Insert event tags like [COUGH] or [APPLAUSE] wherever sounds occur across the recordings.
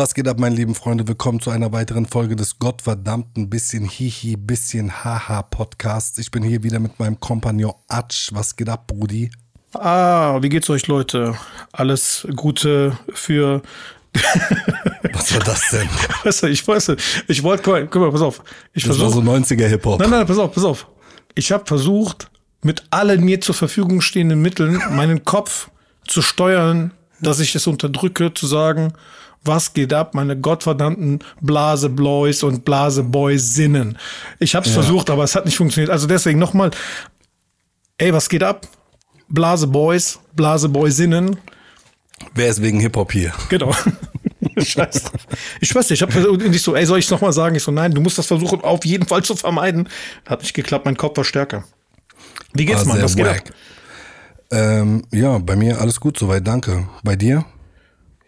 Was geht ab, meine lieben Freunde? Willkommen zu einer weiteren Folge des gottverdammten bisschen Hihi, bisschen Haha Podcasts. Ich bin hier wieder mit meinem Kompagnon Atsch. Was geht ab, Brudi? Ah, wie geht's euch, Leute? Alles Gute für. [LAUGHS] Was war das denn? [LAUGHS] weißt du, ich weiß nicht. Ich wollte, guck mal, pass auf. Ich das versuch, war so 90er Hip-Hop. Nein, nein, pass auf, pass auf. Ich habe versucht, mit allen mir zur Verfügung stehenden Mitteln meinen Kopf zu steuern, dass ich es unterdrücke, zu sagen, was geht ab, meine gottverdammten Blaseboys und Blaseboysinnen. Ich habe es ja. versucht, aber es hat nicht funktioniert. Also deswegen nochmal, ey, was geht ab? Blaseboys, Blaseboysinnen. Wer ist wegen Hip-Hop hier? Genau. [LAUGHS] Scheiße. Ich weiß nicht, ich habe nicht so, ey, soll ich es nochmal sagen? Ich so, nein, du musst das versuchen, auf jeden Fall zu vermeiden. Hat nicht geklappt, mein Kopf war stärker. Wie geht's, Mann? Was geht ab? Ähm, ja, bei mir alles gut soweit, danke. Bei dir?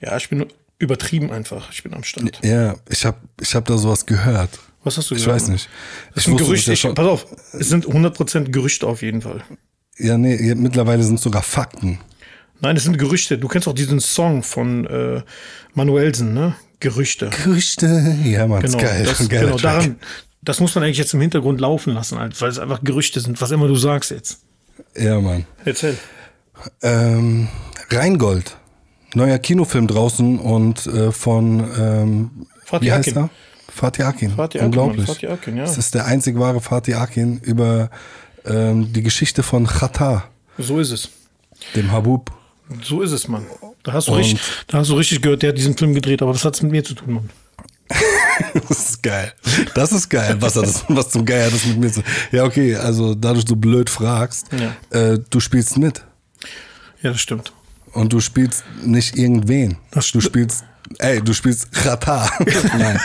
Ja, ich bin übertrieben einfach. Ich bin am Start. Ja, ich habe ich hab da sowas gehört. Was hast du gehört? Ich weiß nicht. Es sind Gerüchte. Ich, pass auf, es sind 100% Gerüchte auf jeden Fall. Ja, nee, mittlerweile sind es sogar Fakten. Nein, es sind Gerüchte. Du kennst auch diesen Song von äh, Manuelsen, ne? Gerüchte. Gerüchte, ja, man, genau, geil. Das, genau, daran, das muss man eigentlich jetzt im Hintergrund laufen lassen, weil es einfach Gerüchte sind, was immer du sagst jetzt. Ja, Mann. Erzähl. Ähm, Rheingold neuer Kinofilm draußen und äh, von ähm, Fatih wie heißt Akin. er? Fatih Akin. Fatih Akin Unglaublich. Fatih Akin, ja. Das ist der einzig wahre Fatih Akin über ähm, die Geschichte von Khatar. So ist es. Dem Habub. So ist es, Mann. Da hast du, richtig, da hast du richtig gehört, der hat diesen Film gedreht, aber was hat es mit mir zu tun, Mann? [LAUGHS] das ist geil. Das ist geil. Was, das, was zum Geier das mit mir zu Ja, okay, also dadurch du blöd fragst, ja. äh, du spielst mit. Ja, das stimmt. Und du spielst nicht irgendwen. du spielst Ey, du spielst Rata. [LAUGHS] Nein.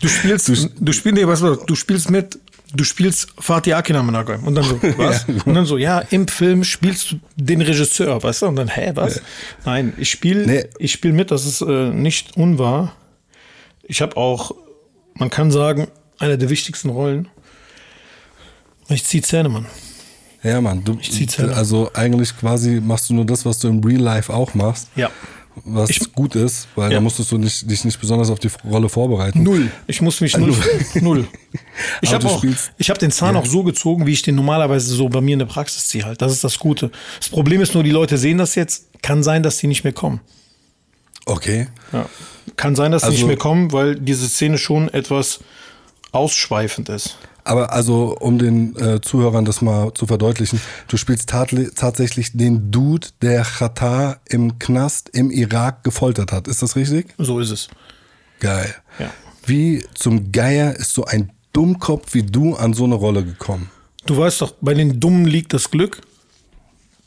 Du spielst, du, du spielst, nee, was, du spielst mit, du spielst Fatih Akin am Und dann so, [LAUGHS] was? Ja. Und dann so, ja, im Film spielst du den Regisseur, weißt du? Und dann, hä, was? Ja. Nein, ich spiele, nee. ich spiele mit, das ist äh, nicht unwahr. Ich habe auch, man kann sagen, eine der wichtigsten Rollen. Ich ziehe Zähne, Mann. Ja, Mann, du, also eigentlich quasi machst du nur das, was du im Real Life auch machst. Ja. Was ich, gut ist, weil ja. da musstest du nicht, dich nicht besonders auf die Rolle vorbereiten. Null. Ich muss mich null. [LAUGHS] null. Ich habe hab den Zahn ja. auch so gezogen, wie ich den normalerweise so bei mir in der Praxis ziehe halt. Das ist das Gute. Das Problem ist nur, die Leute sehen das jetzt. Kann sein, dass die nicht mehr kommen. Okay. Ja. Kann sein, dass also, die nicht mehr kommen, weil diese Szene schon etwas ausschweifend ist. Aber also, um den äh, Zuhörern das mal zu verdeutlichen, du spielst tatsächlich den Dude, der Qatar im Knast im Irak gefoltert hat. Ist das richtig? So ist es. Geil. Ja. Wie zum Geier ist so ein Dummkopf wie du an so eine Rolle gekommen? Du weißt doch, bei den Dummen liegt das Glück.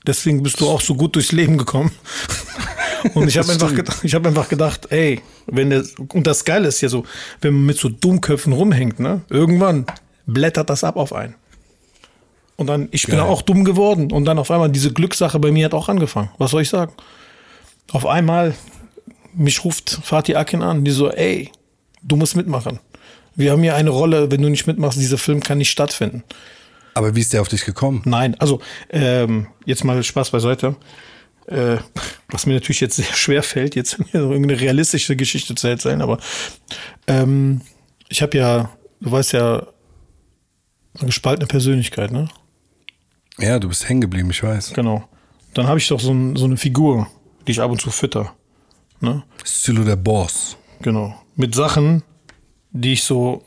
Deswegen bist du auch so gut durchs Leben gekommen. [LAUGHS] Und ich habe einfach, gedacht, ich hab einfach gedacht, ey, wenn der, und das Geile ist ja so, wenn man mit so Dummköpfen rumhängt, ne, irgendwann blättert das ab auf einen. Und dann, ich bin auch dumm geworden. Und dann auf einmal diese Glückssache bei mir hat auch angefangen. Was soll ich sagen? Auf einmal, mich ruft Fatih Akin an, die so, ey, du musst mitmachen. Wir haben hier eine Rolle, wenn du nicht mitmachst, dieser Film kann nicht stattfinden. Aber wie ist der auf dich gekommen? Nein, also ähm, jetzt mal Spaß beiseite. Äh, was mir natürlich jetzt sehr schwer fällt, jetzt [LAUGHS] irgendeine realistische Geschichte zu erzählen, aber ähm, ich habe ja, du weißt ja, eine gespaltene Persönlichkeit, ne? Ja, du bist hängen geblieben, ich weiß. Genau. Dann habe ich doch so, ein, so, eine Figur, die ich ab und zu fütter. Ne? Sylo der Boss. Genau. Mit Sachen, die ich so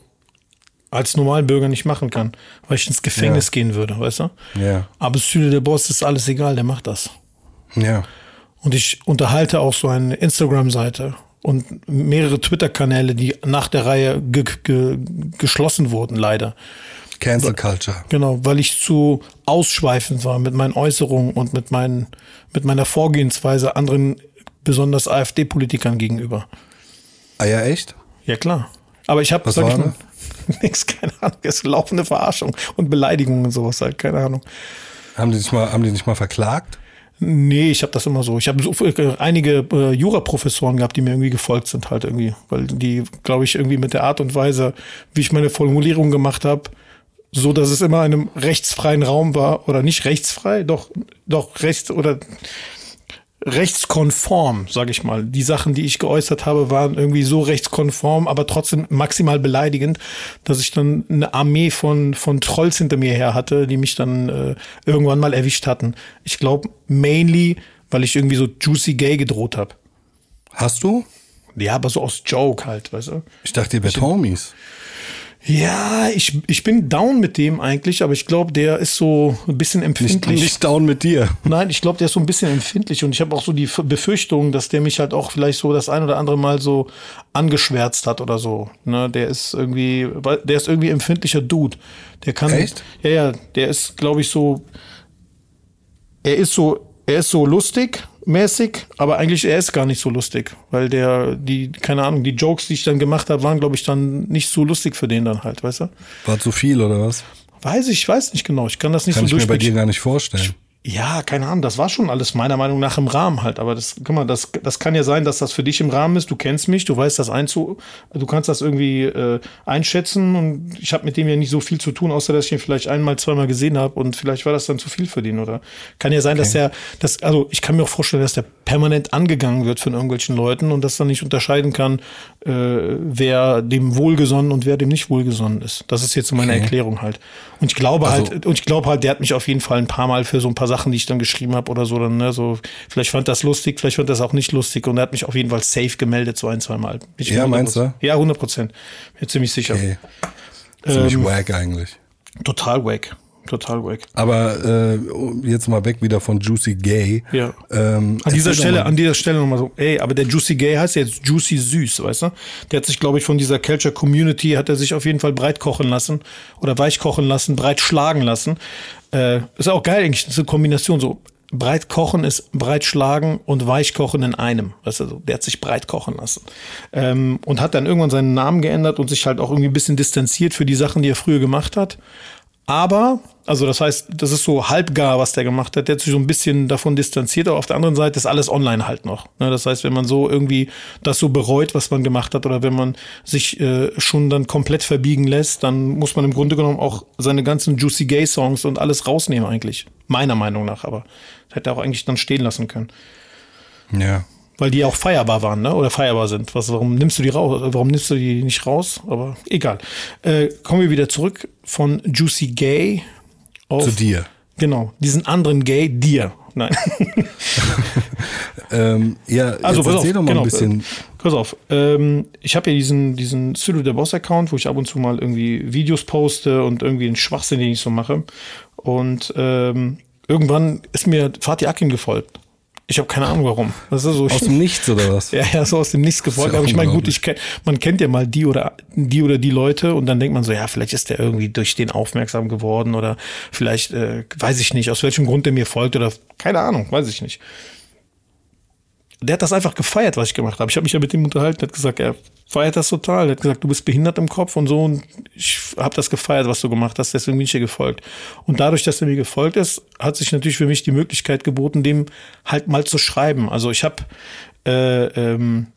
als Normalbürger nicht machen kann, weil ich ins Gefängnis ja. gehen würde, weißt du? Ja. Aber Sylo der Boss ist alles egal, der macht das. Ja. Und ich unterhalte auch so eine Instagram-Seite und mehrere Twitter-Kanäle, die nach der Reihe ge ge geschlossen wurden, leider. Cancel Culture. Genau, weil ich zu ausschweifend war mit meinen Äußerungen und mit, meinen, mit meiner Vorgehensweise anderen, besonders AfD-Politikern gegenüber. Ah ja, echt? Ja, klar. Aber ich habe, sag ich mal, [LAUGHS] nichts, keine Ahnung, das ist laufende Verarschung und Beleidigungen und sowas halt, keine Ahnung. Haben die dich mal, haben die dich mal verklagt? Nee, ich habe das immer so. Ich habe so, einige äh, Juraprofessoren gehabt, die mir irgendwie gefolgt sind, halt irgendwie, weil die, glaube ich, irgendwie mit der Art und Weise, wie ich meine Formulierung gemacht habe, so dass es immer in einem rechtsfreien Raum war oder nicht rechtsfrei, doch doch rechts oder rechtskonform, sage ich mal. Die Sachen, die ich geäußert habe, waren irgendwie so rechtskonform, aber trotzdem maximal beleidigend, dass ich dann eine Armee von, von Trolls hinter mir her hatte, die mich dann äh, irgendwann mal erwischt hatten. Ich glaube, mainly, weil ich irgendwie so juicy gay gedroht habe. Hast du? Ja, aber so aus Joke halt, weißt du? Ich dachte, ihr wärt Homies. Ja, ich, ich bin down mit dem eigentlich, aber ich glaube, der ist so ein bisschen Nicht, empfindlich. nicht down mit dir. Nein, ich glaube, der ist so ein bisschen empfindlich und ich habe auch so die Befürchtung, dass der mich halt auch vielleicht so das ein oder andere Mal so angeschwärzt hat oder so. Ne, der ist irgendwie, weil- der ist irgendwie empfindlicher Dude. Der kann. Echt? Ja, ja, der ist, glaube ich, so. Er ist so, er ist so lustig mäßig, aber eigentlich er ist gar nicht so lustig, weil der die keine Ahnung, die Jokes, die ich dann gemacht habe, waren glaube ich dann nicht so lustig für den dann halt, weißt du? War zu viel oder was? Weiß ich, weiß nicht genau. Ich kann das nicht Kann ich so mir bei dir gar nicht vorstellen. Ja, keine Ahnung, das war schon alles meiner Meinung nach im Rahmen halt. Aber das, guck mal, das, das kann ja sein, dass das für dich im Rahmen ist. Du kennst mich, du weißt das einzu, du kannst das irgendwie äh, einschätzen und ich habe mit dem ja nicht so viel zu tun, außer dass ich ihn vielleicht einmal, zweimal gesehen habe und vielleicht war das dann zu viel für den, oder? Kann ja sein, dass der, das, also ich kann mir auch vorstellen, dass der permanent angegangen wird von irgendwelchen Leuten und dass dann nicht unterscheiden kann, äh, wer dem wohlgesonnen und wer dem nicht wohlgesonnen ist. Das ist jetzt so meine Okay. Erklärung halt. Und ich glaube Also- halt, und ich glaube halt, der hat mich auf jeden Fall ein paar Mal für so ein paar Sachen, die ich dann geschrieben habe oder so, dann, ne, so, vielleicht fand das lustig, vielleicht fand das auch nicht lustig und er hat mich auf jeden Fall safe gemeldet, so ein, zwei Mal. Bin ich mir Ja, 100%. meinst du? Ja, 100 Prozent. Bin ziemlich sicher. Okay. Ziemlich Ähm, wack eigentlich. Total wack. Total wack. Aber äh, jetzt mal weg wieder von Juicy Gay. Ja. Ähm, An dieser Stelle, an dieser Stelle nochmal so, ey, aber der Juicy Gay heißt ja jetzt Juicy Süß, weißt du? Der hat sich, glaube ich, von dieser Culture Community, hat er sich auf jeden Fall breit kochen lassen oder weich kochen lassen, breit schlagen lassen. Äh, ist auch geil eigentlich, diese Kombination so. Breit kochen ist breit schlagen und weich kochen in einem. Weißt du, so, der hat sich breit kochen lassen. Ähm, und hat dann irgendwann seinen Namen geändert und sich halt auch irgendwie ein bisschen distanziert für die Sachen, die er früher gemacht hat. Aber, also das heißt, das ist so halbgar, was der gemacht hat. Der hat sich so ein bisschen davon distanziert, aber auf der anderen Seite ist alles online halt noch. Ne, Das heißt, wenn man so irgendwie das so bereut, was man gemacht hat, oder wenn man sich äh, schon dann komplett verbiegen lässt, dann muss man im Grunde genommen auch seine ganzen Juicy Gay Songs und alles rausnehmen eigentlich. Meiner Meinung nach, aber das hätte er auch eigentlich dann stehen lassen können. Ja. Weil die auch feierbar waren, ne? Oder feierbar sind. Was, warum nimmst du die raus? Warum nimmst du die nicht raus? Aber egal. Äh, kommen wir wieder zurück von Juicy Gay auf Zu dir. Genau, diesen anderen Gay dir. Nein. [LAUGHS] Ähm, ja, Also pass erzähl auf, doch mal genau, ein bisschen. äh, Pass auf, ähm, ich habe ja diesen, diesen Pseudo der Boss Account, wo ich ab und zu mal irgendwie Videos poste und irgendwie einen Schwachsinn, den ich so mache. Und ähm, irgendwann ist mir Fatih Akin gefolgt. Ich habe keine Ahnung warum. Das ist so. Aus dem Nichts oder was? [LAUGHS] Ja, ja, so aus dem Nichts gefolgt. ja aber ich meine, gut, ich kenn, man kennt ja mal die oder die oder die Leute und dann denkt man so, ja, vielleicht ist der irgendwie durch den aufmerksam geworden oder vielleicht äh, weiß ich nicht, aus welchem Grund der mir folgt oder keine Ahnung, weiß ich nicht. Der hat das einfach gefeiert, was ich gemacht habe. Ich habe mich ja mit ihm unterhalten, der hat gesagt, er feiert das total. Er hat gesagt, du bist behindert im Kopf und so und ich habe das gefeiert, was du gemacht hast, deswegen bin ich dir gefolgt. Und dadurch, dass er mir gefolgt ist, hat sich natürlich für mich die Möglichkeit geboten, dem halt mal zu schreiben. Also ich habe äh, ähm,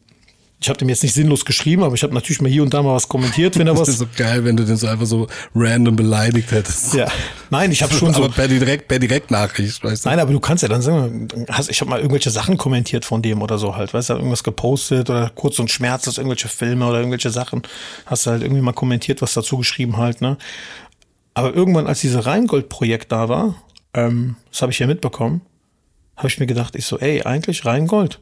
ich habe dem jetzt nicht sinnlos geschrieben, aber ich habe natürlich mal hier und da mal was kommentiert, wenn er [LAUGHS] Das was. ist so geil, wenn du den so einfach so random beleidigt hättest. Ja, nein, ich habe schon so. Aber per direkt, per Direktnachricht, weißt du? Nein, aber du kannst ja dann sagen, hast, ich habe mal irgendwelche Sachen kommentiert von dem oder so halt, weißt du, irgendwas gepostet oder kurz und schmerzlos irgendwelche Filme oder irgendwelche Sachen, hast du halt irgendwie mal kommentiert, was dazu geschrieben halt, ne? Aber irgendwann, als diese Rheingold-Projekt da war, ähm, das habe ich ja mitbekommen, habe ich mir gedacht, ich so, ey, eigentlich Rheingold.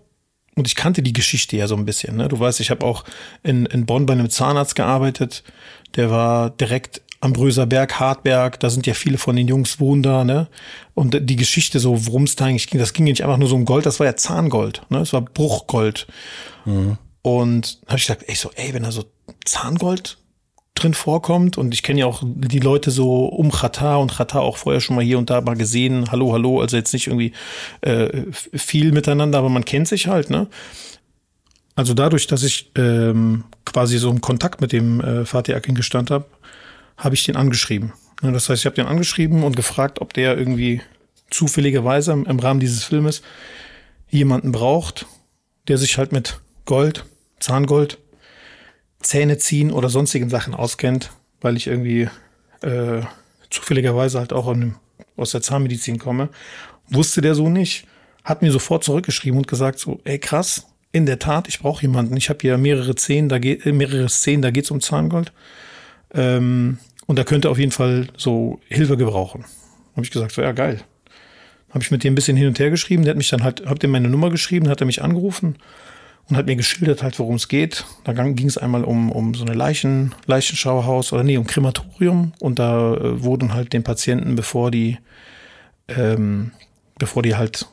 Und ich kannte die Geschichte ja so ein bisschen. Ne? Du weißt, ich habe auch in, in Bonn bei einem Zahnarzt gearbeitet. Der war direkt am Bröserberg, Hartberg. Da sind ja viele von den Jungs wohnen da. Ne? Und die Geschichte, so worum es da eigentlich ging, das ging ja nicht einfach nur so um Gold, das war ja Zahngold. Ne? Das war Bruchgold. Und habe ich gesagt, ey, so, ey, wenn da so Zahngold drin vorkommt und ich kenne ja auch die Leute so um Chata und Chata auch vorher schon mal hier und da mal gesehen, hallo, hallo, also jetzt nicht irgendwie äh, viel miteinander, aber man kennt sich halt, ne? Also dadurch, dass ich ähm, quasi so im Kontakt mit dem äh, Fatih Akin gestanden habe, habe ich den angeschrieben. Ja, das heißt, ich habe den angeschrieben und gefragt, ob der irgendwie zufälligerweise im Rahmen dieses Filmes jemanden braucht, der sich halt mit Gold, Zahngold, Zähne ziehen oder sonstigen Sachen auskennt, weil ich irgendwie äh, zufälligerweise halt auch aus der Zahnmedizin komme. Wusste der so nicht. hat mir sofort zurückgeschrieben und gesagt so, ey krass, in der Tat, ich brauche jemanden. Ich habe hier mehrere Szenen, da geht äh, mehrere Szenen, da geht's um Zahngold. Ähm, und da könnte auf jeden Fall so Hilfe gebrauchen. Habe ich gesagt, so ja geil. Habe ich mit dem ein bisschen hin und her geschrieben. Der hat mich dann halt, hab dem meine Nummer geschrieben, hat er mich angerufen und hat mir geschildert halt, worum es geht. Da ging es einmal um, um so eine Leichen, Leichenschauhaus oder nee, um Krematorium und da äh, wurden halt den Patienten, bevor die, ähm, bevor die halt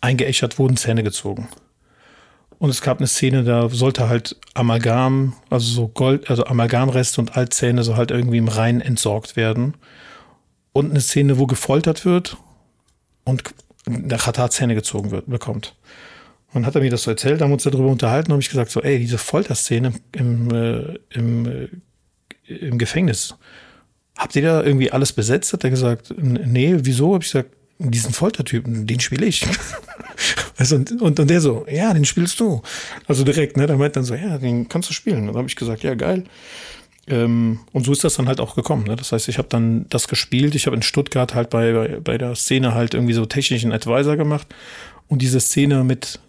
eingeäschert wurden, Zähne gezogen. Und es gab eine Szene, da sollte halt Amalgam, also so Gold, also Amalgamreste und Altzähne so halt irgendwie im Rhein entsorgt werden. Und eine Szene, wo gefoltert wird und der Katar Zähne gezogen wird, bekommt. Und hat er mir das so erzählt, haben uns darüber unterhalten, habe ich gesagt, so, ey, diese Folterszene im, äh, im, äh, im Gefängnis, habt ihr da irgendwie alles besetzt? Hat er gesagt, nee, wieso? Habe ich gesagt, diesen Foltertypen, den spiele ich. [LAUGHS] also, und, und, und der so, ja, den spielst du. Also direkt, ne? Der meint dann so, ja, den kannst du spielen. Und dann habe ich gesagt, ja, geil. Ähm, und so ist das dann halt auch gekommen. Ne? Das heißt, ich habe dann das gespielt. Ich habe in Stuttgart halt bei, bei, bei der Szene halt irgendwie so technischen Advisor gemacht. Und diese Szene mit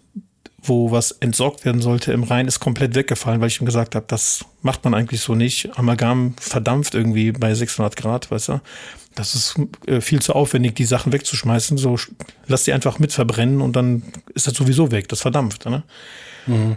wo was entsorgt werden sollte im Rhein, ist komplett weggefallen, weil ich ihm gesagt habe, das macht man eigentlich so nicht. Amalgam verdampft irgendwie bei 600 Grad, weißt du. Das ist äh, viel zu aufwendig, die Sachen wegzuschmeißen. So, lass die einfach mit verbrennen und dann ist das sowieso weg. Das verdampft, ne? Mhm.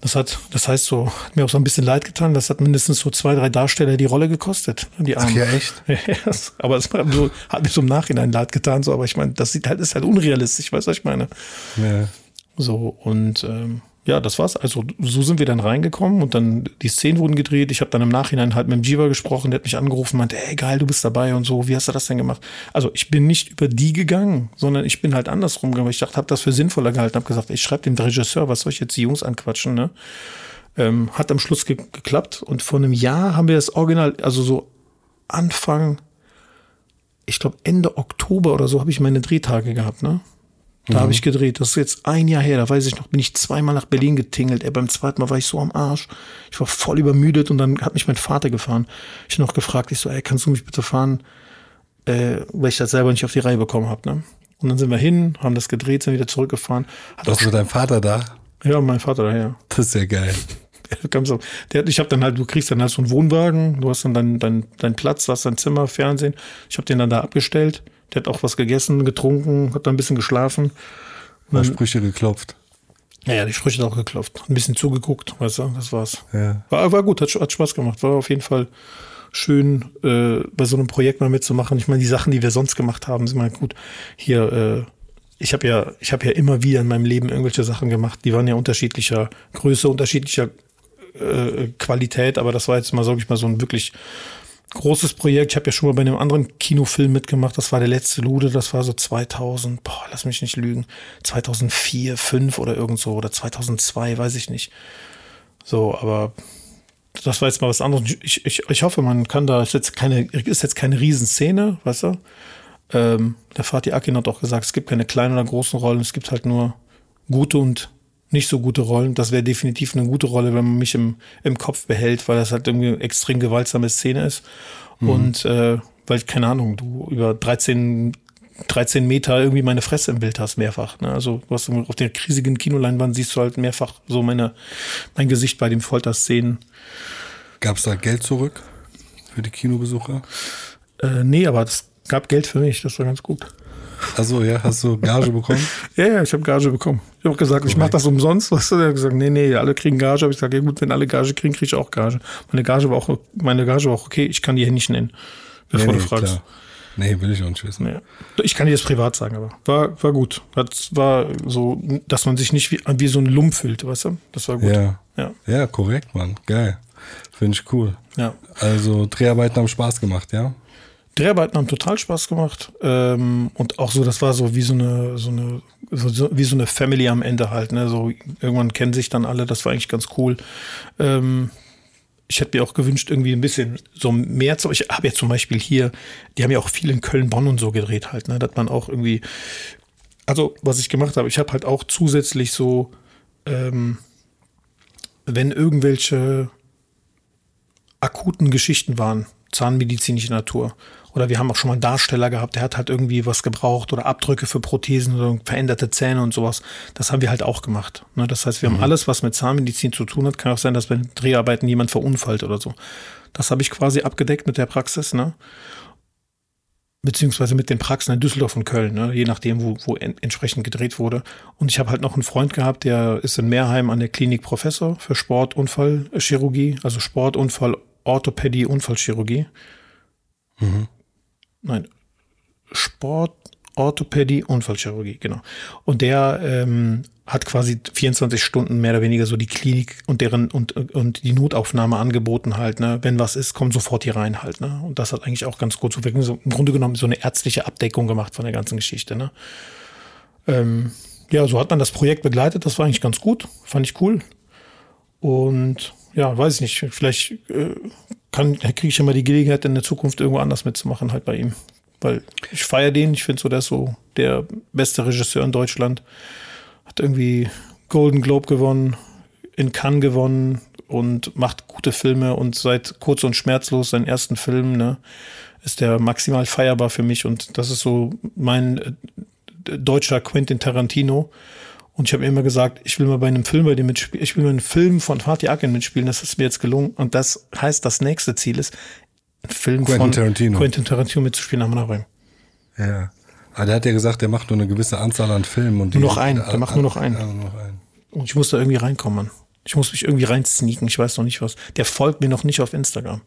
Das hat, das heißt so, hat mir auch so ein bisschen leid getan. Das hat mindestens so zwei, drei Darsteller die Rolle gekostet. Die Ach ja, echt? [LAUGHS] aber es hat, so, hat mir so im Nachhinein leid getan, so, aber ich meine, das sieht halt, ist halt unrealistisch, weißt du, was ich meine? Ja. So, und ähm, ja, das war's. Also so sind wir dann reingekommen und dann die Szenen wurden gedreht. Ich habe dann im Nachhinein halt mit dem Jiva gesprochen, der hat mich angerufen, meinte, ey geil, du bist dabei und so. Wie hast du das denn gemacht? Also ich bin nicht über die gegangen, sondern ich bin halt andersrum gegangen. Ich dachte, habe das für sinnvoller gehalten, habe gesagt, ich schreibe dem Regisseur, was soll ich jetzt die Jungs anquatschen, ne? Ähm, hat am Schluss ge geklappt und vor einem Jahr haben wir das Original, also so Anfang, ich glaube Ende Oktober oder so habe ich meine Drehtage gehabt, ne? Da mhm. habe ich gedreht. Das ist jetzt ein Jahr her. Da weiß ich noch, bin ich zweimal nach Berlin getingelt. Ey, beim zweiten Mal war ich so am Arsch. Ich war voll übermüdet und dann hat mich mein Vater gefahren. Ich habe noch gefragt, ich so, ey, kannst du mich bitte fahren? Äh, weil ich das selber nicht auf die Reihe bekommen habe. Ne? Und dann sind wir hin, haben das gedreht, sind wieder zurückgefahren. Hat Warst du dein Vater da? Ja, mein Vater da, ja. Das ist ja geil. [LAUGHS] Der, ich habe dann halt, du kriegst dann halt so einen Wohnwagen, du hast dann deinen dein, dein Platz, hast dein Zimmer, Fernsehen. Ich habe den dann da abgestellt der hat auch was gegessen, getrunken, hat da ein bisschen geschlafen. Mal Sprüche geklopft. Ja, ja, die Sprüche auch geklopft. Ein bisschen zugeguckt, weißt du, das war's. Ja. War, war gut, hat, hat Spaß gemacht. War auf jeden Fall schön, äh, bei so einem Projekt mal mitzumachen. Ich meine, die Sachen, die wir sonst gemacht haben, sind mal gut. Hier, äh, ich habe ja, ich habe ja immer wieder in meinem Leben irgendwelche Sachen gemacht, die waren ja unterschiedlicher Größe, unterschiedlicher äh, Qualität, aber das war jetzt mal, sag ich mal, so ein wirklich großes Projekt. Ich habe ja schon mal bei einem anderen Kinofilm mitgemacht. Das war der letzte Lude. Das war so 2000, boah, lass mich nicht lügen, 2004, 5 oder irgend so oder 2002, weiß ich nicht. So, aber das war jetzt mal was anderes. Ich, ich, ich hoffe, man kann da ist jetzt keine ist jetzt keine Riesenszene, weißt du? Ähm, der Fatih Akin hat auch gesagt, es gibt keine kleinen oder großen Rollen. Es gibt halt nur gute und nicht so gute Rollen. Das wäre definitiv eine gute Rolle, wenn man mich im, im Kopf behält, weil das halt irgendwie eine extrem gewaltsame Szene ist. Mhm. Und äh, weil, keine Ahnung, du über 13, 13 Meter irgendwie meine Fresse im Bild hast, mehrfach. Ne? Also was auf der riesigen Kinoleinwand siehst du halt mehrfach so meine, mein Gesicht bei den Folterszenen. Gab es da Geld zurück für die Kinobesucher? Äh, nee, aber es gab Geld für mich, das war ganz gut. Also ja, hast du Gage bekommen? [LAUGHS] ja, ja, ich habe Gage bekommen. Ich habe gesagt, Korrekt. ich mache das umsonst. Er hat gesagt, nee, nee, alle kriegen Gage. Habe ich gesagt, ja gut, wenn alle Gage kriegen, kriege ich auch Gage. Meine Gage war auch, meine Gage war auch okay. Ich kann die hier nicht nennen, bevor nee, nee, du fragst. Klar. Nee, will ich auch nicht wissen. Nee. Ich kann dir das privat sagen, aber war, war gut. Das war so, dass man sich nicht wie, wie so ein Lump fühlt, weißt du? Das war gut. Ja, ja. ja korrekt, Mann. Geil. Finde ich cool. Ja. Also Dreharbeiten haben Spaß gemacht, ja? Dreharbeiten haben total Spaß gemacht. Ähm, und auch so, das war so wie so eine, so eine, so, wie so eine Family am Ende halt. Ne? So, irgendwann kennen sich dann alle, das war eigentlich ganz cool. Ähm, ich hätte mir auch gewünscht, irgendwie ein bisschen so mehr zu. Ich habe ja zum Beispiel hier, die haben ja auch viel in Köln, Bonn und so gedreht halt, ne? Dass man auch irgendwie. Also, was ich gemacht habe, ich habe halt auch zusätzlich so, ähm, wenn irgendwelche akuten Geschichten waren, zahnmedizinischer Natur. Oder wir haben auch schon mal einen Darsteller gehabt, der hat halt irgendwie was gebraucht oder Abdrücke für Prothesen oder veränderte Zähne und sowas. Das haben wir halt auch gemacht. Ne? Das heißt, wir haben alles, was mit Zahnmedizin zu tun hat. Kann auch sein, dass bei den Dreharbeiten jemand verunfallt oder so. Das habe ich quasi abgedeckt mit der Praxis. Ne? beziehungsweise mit den Praxen in Düsseldorf und Köln, ne? je nachdem, wo, wo en entsprechend gedreht wurde. Und ich habe halt noch einen Freund gehabt, der ist in Meerheim an der Klinik Professor für Sportunfallchirurgie, also Sportunfall, Orthopädie, Unfallchirurgie. Mhm. Nein, Sport, Orthopädie, Unfallchirurgie, genau. Und der ähm, hat quasi 24 Stunden mehr oder weniger so die Klinik und deren und, und die Notaufnahme angeboten halt, ne? Wenn was ist, komm sofort hier rein halt, ne? Und das hat eigentlich auch ganz gut so wirklich so im Grunde genommen so eine ärztliche Abdeckung gemacht von der ganzen Geschichte, ne? Ähm, ja, so hat man das Projekt begleitet, das war eigentlich ganz gut, fand ich cool. Und ja, weiß ich nicht, vielleicht äh, kriege ich ja mal die Gelegenheit in der Zukunft irgendwo anders mitzumachen halt bei ihm, weil ich feiere den, ich finde so, der ist so der beste Regisseur in Deutschland. Hat irgendwie Golden Globe gewonnen, in Cannes gewonnen und macht gute Filme. Und seit kurz und schmerzlos seinen ersten Film, ne, ist der maximal feierbar für mich. Und das ist so mein äh, deutscher Quentin Tarantino. Und ich habe immer gesagt, ich will mal bei einem Film bei dem mitspielen, ich will mal einen Film von Fatih Akin mitspielen, das ist mir jetzt gelungen. Und das heißt, das nächste Ziel ist, einen Film Quentin von Tarantino. Quentin Tarantino mitzuspielen am Ring. Ja. Aber der hat ja gesagt, der macht nur eine gewisse Anzahl an Filmen. Und die, Nur noch einen, der macht nur noch einen. Ja, nur noch einen. Und ich muss da irgendwie reinkommen. Ich muss mich irgendwie reinsneaken, ich weiß noch nicht was. Der folgt mir noch nicht auf Instagram.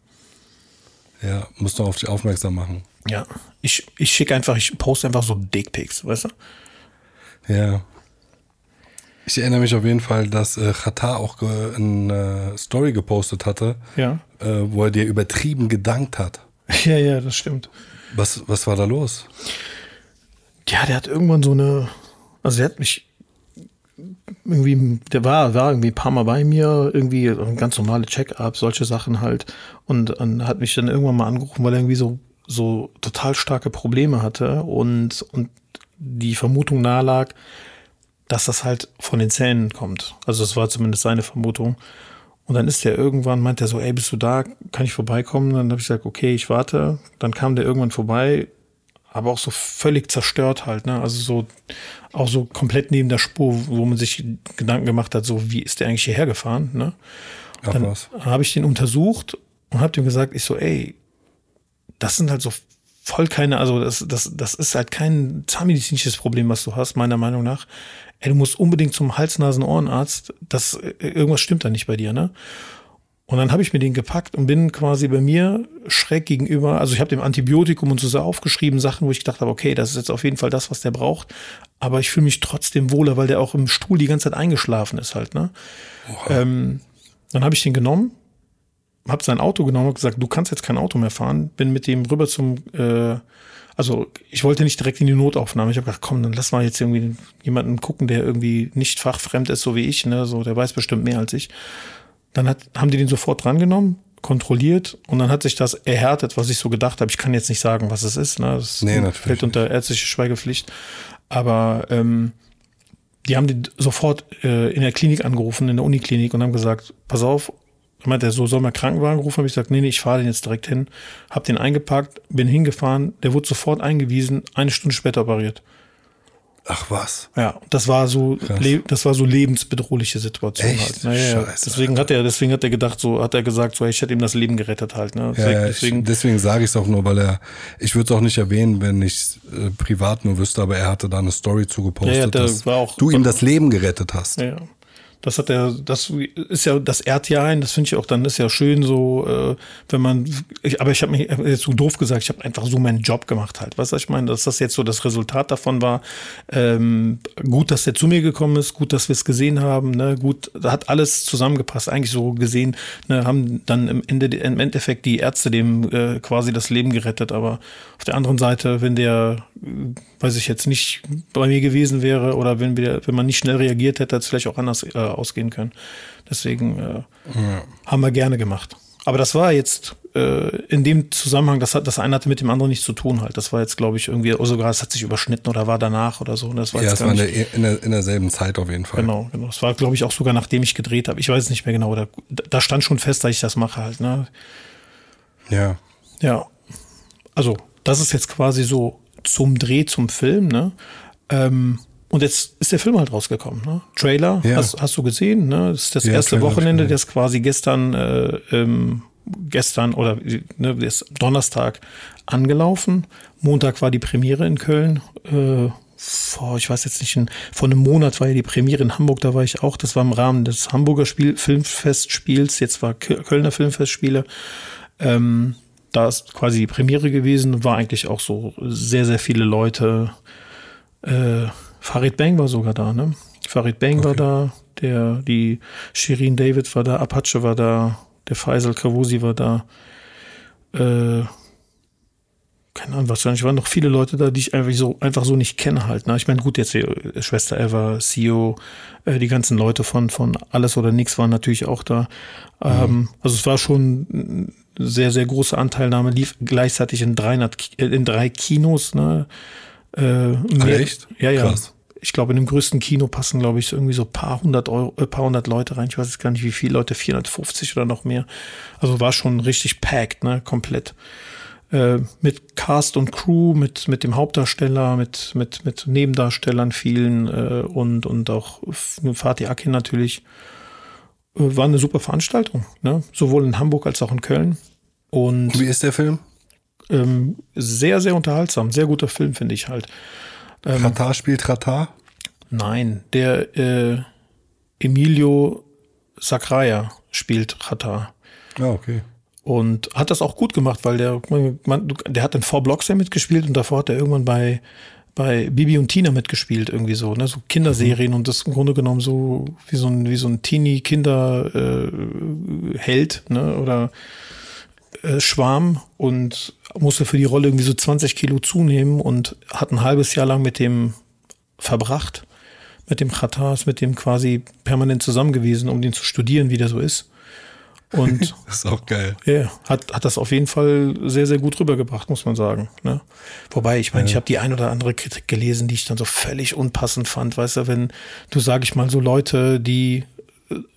Ja, musst du auf dich aufmerksam machen. Ja, ich, ich schicke einfach, ich poste einfach so Dickpics, weißt du? Ja. Ich erinnere mich auf jeden Fall, dass äh, Chata auch ge- eine Story gepostet hatte, Ja. äh, wo er dir übertrieben gedankt hat. [LAUGHS] Ja, ja, das stimmt. Was, was war da los? Ja, der hat irgendwann so eine, also der hat mich irgendwie, der war, war irgendwie ein paar Mal bei mir, irgendwie ganz normale Check-ups, solche Sachen halt. Und, und hat mich dann irgendwann mal angerufen, weil er irgendwie so, so total starke Probleme hatte und, und die Vermutung nahe lag, dass das halt von den Zähnen kommt. Also das war zumindest seine Vermutung. Und dann ist der irgendwann, meint er so, ey, bist du da? Kann ich vorbeikommen? Dann habe ich gesagt, okay, ich warte. Dann kam der irgendwann vorbei, aber auch so völlig zerstört halt, ne? Also so auch so komplett neben der Spur, wo man sich Gedanken gemacht hat, so wie ist der eigentlich hierher gefahren, ne? Ach Dann habe ich den untersucht und habe dem gesagt, ich so, ey, das sind halt so voll keine, also das, das, das ist halt kein zahnmedizinisches Problem, was du hast, meiner Meinung nach. Ey, du musst unbedingt zum Hals-Nasen-Ohrenarzt, das, äh, irgendwas stimmt da nicht bei dir, ne? Und dann habe ich mir den gepackt und bin quasi bei mir schräg gegenüber, also ich habe dem Antibiotikum und so aufgeschrieben, Sachen, wo ich gedacht habe, okay, das ist jetzt auf jeden Fall das, was der braucht. Aber ich fühle mich trotzdem wohler, weil der auch im Stuhl die ganze Zeit eingeschlafen ist halt, ne? Ähm, dann habe ich den genommen, habe sein Auto genommen und gesagt, du kannst jetzt kein Auto mehr fahren. Bin mit dem rüber zum, äh, also ich wollte nicht direkt in die Notaufnahme. Ich habe gedacht, komm, dann lass mal jetzt irgendwie jemanden gucken, der irgendwie nicht fachfremd ist, so wie ich, ne? So, der weiß bestimmt mehr als ich. Dann hat, haben die den sofort drangenommen, kontrolliert und dann hat sich das erhärtet, was ich so gedacht habe. Ich kann jetzt nicht sagen, was es ist. Ne? Das Nee, fällt unter ärztliche Schweigepflicht. Aber ähm, die haben den sofort äh, in der Klinik angerufen, in der Uniklinik und haben gesagt, pass auf, meint er, so soll man Krankenwagen rufen? Habe ich gesagt, nee, nee, ich fahre den jetzt direkt hin. Hab den eingepackt, bin hingefahren, der wurde sofort eingewiesen, eine Stunde später operiert. Ach was. Ja, das war so, das war so lebensbedrohliche Situation Echt? halt. Naja, ja. Scheiße, deswegen hat er, deswegen hat er gedacht, so hat er gesagt, so ich hätte ihm das Leben gerettet halt. Ne? Deswegen, ja, ich, deswegen deswegen sage ich es auch nur, weil er, ich würde es auch nicht erwähnen, wenn ich äh, privat nur wüsste, aber er hatte da eine Story zugepostet, Ja, ja, dass war auch- du ihm das Leben gerettet hast. Ja, ja. Das hat er, das ist ja, das ehrt ja ein, das finde ich auch, dann ist ja schön so, äh, wenn man, ich, aber ich habe mich jetzt so doof gesagt, ich habe einfach so meinen Job gemacht halt. Weißt du, ich meine, dass das jetzt so das Resultat davon war. Ähm, gut, dass der zu mir gekommen ist, gut, dass wir es gesehen haben, ne, gut, da hat alles zusammengepasst, eigentlich so gesehen, ne, haben dann im Ende, im Endeffekt die Ärzte dem äh, quasi das Leben gerettet, aber auf der anderen Seite, wenn der, weiß ich jetzt nicht, bei mir gewesen wäre oder wenn wir, wenn man nicht schnell reagiert hätte, hätte es vielleicht auch anders äh, ausgehen können. Deswegen äh, haben wir gerne gemacht. Aber das war jetzt äh, in dem Zusammenhang, das hat das eine hatte mit dem anderen nichts zu tun halt. Das war jetzt, glaube ich, irgendwie, oder sogar es hat sich überschnitten oder war danach oder so. Und Das war Ja, es war in, der, in, der, in derselben Zeit auf jeden Fall. Genau, genau. Das war, glaube ich, auch sogar nachdem ich gedreht habe. Ich weiß es nicht mehr genau. Da, da stand schon fest, dass ich das mache halt. Ne? Ja. Ja. Also, das ist jetzt quasi so zum Dreh, zum Film, ne? Ähm, und jetzt ist der Film halt rausgekommen. Ne? Trailer, Ja. hast, hast du gesehen? Ne? Das ist das Ja, erste Trailer Wochenende, das quasi gestern, äh, ähm, gestern oder ne, ist Donnerstag angelaufen. Montag war die Premiere in Köln. Äh, vor, ich weiß jetzt nicht, vor einem Monat war ja die Premiere in Hamburg, da war ich auch. Das war im Rahmen des Hamburger Spiel, Filmfestspiels. Jetzt war Kö- Kölner Filmfestspiele. Ähm, da ist quasi die Premiere gewesen, war eigentlich auch so sehr, sehr viele Leute. Äh, Farid Bang war sogar da, ne? Farid Bang war da, der, die Shirin David war da, Apache war da, der Faisal Kavusi war da. Äh, keine Ahnung, wahrscheinlich waren noch viele Leute da, die ich einfach so, einfach so nicht kenne halt. Ne? Ich meine, gut, jetzt hier, äh, Schwester Eva, CEO, äh, die ganzen Leute von, von Alles oder Nix waren natürlich auch da. Ähm, also es war schon eine sehr, sehr große Anteilnahme, lief gleichzeitig in, 300, Ki- äh, in drei Kinos. Ne? Äh, mehr- echt? Ja, ja. Krass. Ich glaube, in dem größten Kino passen, glaube ich, so irgendwie so paar hundert Euro, äh, paar hundert Leute rein. Ich weiß jetzt gar nicht, wie viele Leute, 450 oder noch mehr. Also war schon richtig packed, ne, komplett. Äh, mit Cast und Crew, mit, mit dem Hauptdarsteller, mit, mit, mit Nebendarstellern vielen äh, und, und auch Fatih Akin natürlich. Äh, war eine super Veranstaltung, ne? sowohl in Hamburg als auch in Köln. Und Wie ist der Film? ähm, sehr, sehr unterhaltsam. Sehr guter Film, finde ich halt. Ähm, Katar spielt Katar? Nein, der äh, Emilio Sacraia spielt Katar. Ja, okay. Und hat das auch gut gemacht, weil der, man, der hat in Four Blocks ja mitgespielt und davor hat er irgendwann bei, bei Bibi und Tina mitgespielt, irgendwie so, ne? So Kinderserien und das im Grunde genommen so wie so ein, wie so ein Teenie-Kinder-Held, ne? Oder äh, Schwarm und musste für die Rolle irgendwie so 20 Kilo zunehmen und hat ein halbes Jahr lang mit dem verbracht, mit dem Khatar, ist mit dem quasi permanent zusammen gewesen, um den zu studieren, wie der so ist. Und [LAUGHS] Das ist auch geil. ja, hat, hat das auf jeden Fall sehr, sehr gut rübergebracht, muss man sagen. Ne? Wobei, ich meine, ich habe die ein oder andere Kritik gelesen, die ich dann so völlig unpassend fand. Weißt du, wenn du, sage ich mal, so Leute, die,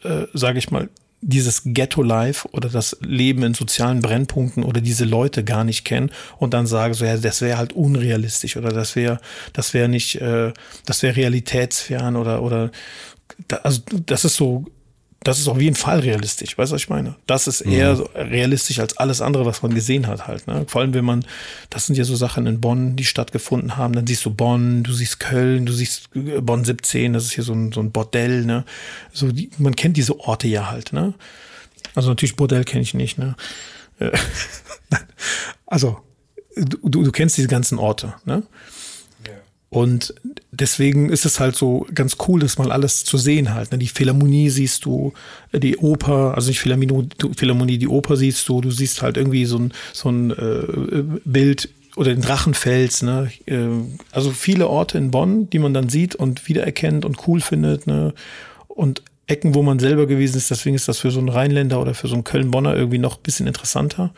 äh, sage ich mal, dieses Ghetto-Life oder das Leben in sozialen Brennpunkten oder diese Leute gar nicht kennen und dann sagen so, ja, das wäre halt unrealistisch oder das wäre, das wäre nicht, äh, das wäre realitätsfern oder, oder, da, also das ist so, das ist auf jeden Fall realistisch, weißt du, was ich meine? Das ist eher so realistisch als alles andere, was man gesehen hat halt. Ne? Vor allem, wenn man, das sind ja so Sachen in Bonn, die stattgefunden haben, dann siehst du Bonn, du siehst Köln, du siehst äh, Bonn 17, das ist hier so ein, so ein Bordell, ne? So, die, man kennt diese Orte ja halt, ne? Also natürlich Bordell kenne ich nicht, ne? Äh, [LAUGHS] also, du, du du kennst diese ganzen Orte, ne? Und deswegen ist es halt so ganz cool, das mal alles zu sehen halt. Ne? Die Philharmonie siehst du, die Oper, also nicht Philharmonie, die Oper siehst du, du siehst halt irgendwie so ein, so ein äh, Bild oder den Drachenfels, ne? Äh, Also viele Orte in Bonn, die man dann sieht und wiedererkennt und cool findet, ne? Und Ecken, wo man selber gewesen ist, deswegen ist das für so einen Rheinländer oder für so einen Köln-Bonner irgendwie noch ein bisschen interessanter.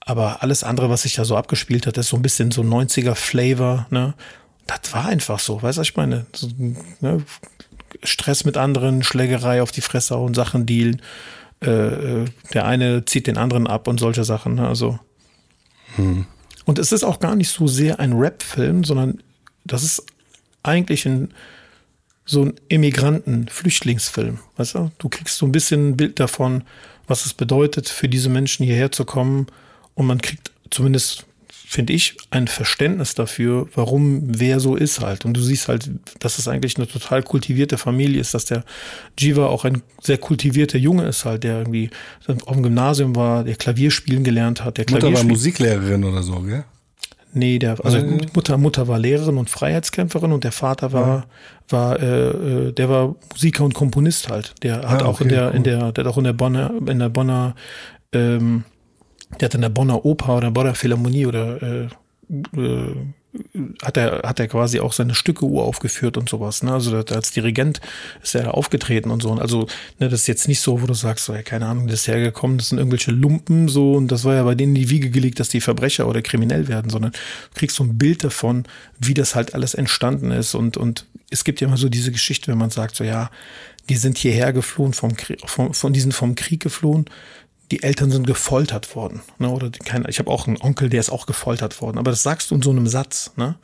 Aber alles andere, was sich da so abgespielt hat, ist so ein bisschen so 90er-Flavor, ne? Das war einfach so, weißt du, was ich meine? So, ne? Stress mit anderen, Schlägerei auf die Fresse und Sachen dealen. Äh, äh, der eine zieht den anderen ab und solche Sachen, ne? Also. Und es ist auch gar nicht so sehr ein Rap-Film, sondern das ist eigentlich ein so ein Immigranten-Flüchtlingsfilm. Weißt du? Du kriegst so ein bisschen ein Bild davon, was es bedeutet, für diese Menschen hierher zu kommen. Und man kriegt zumindest, finde ich, ein Verständnis dafür, warum wer so ist halt. Und du siehst halt, dass es eigentlich eine total kultivierte Familie ist, dass der Jiva auch ein sehr kultivierter Junge ist halt, der irgendwie auf dem Gymnasium war, der Klavier spielen gelernt hat, der Mutter Klavier war spielt- Musiklehrerin oder so, gell? Nee, der, also Äh. Mutter, Mutter war Lehrerin und Freiheitskämpferin und der Vater war, war, äh, äh, der war Musiker und Komponist halt. Der hat Ah, auch in der, in cool. der, der hat auch in der Bonner, in der Bonner, ähm, der hat in der Bonner Oper oder Bonner Philharmonie oder äh, äh, hat er hat er quasi auch seine Stücke uraufgeführt und sowas. Ne? Also als Dirigent ist er da aufgetreten und so. Und also ne, das ist jetzt nicht so, wo du sagst, so, ja, keine Ahnung, das ist hergekommen, das sind irgendwelche Lumpen so und das war ja bei denen die Wiege gelegt, dass die Verbrecher oder kriminell werden, sondern du kriegst so ein Bild davon, wie das halt alles entstanden ist und und es gibt ja immer so diese Geschichte, wenn man sagt, so ja, die sind hierher geflohen vom Krieg, vom, von diesen vom Krieg geflohen die Eltern sind gefoltert worden. Ne? Oder die, keine, ich habe auch einen Onkel, der ist auch gefoltert worden. Aber das sagst du in so einem Satz. Ne?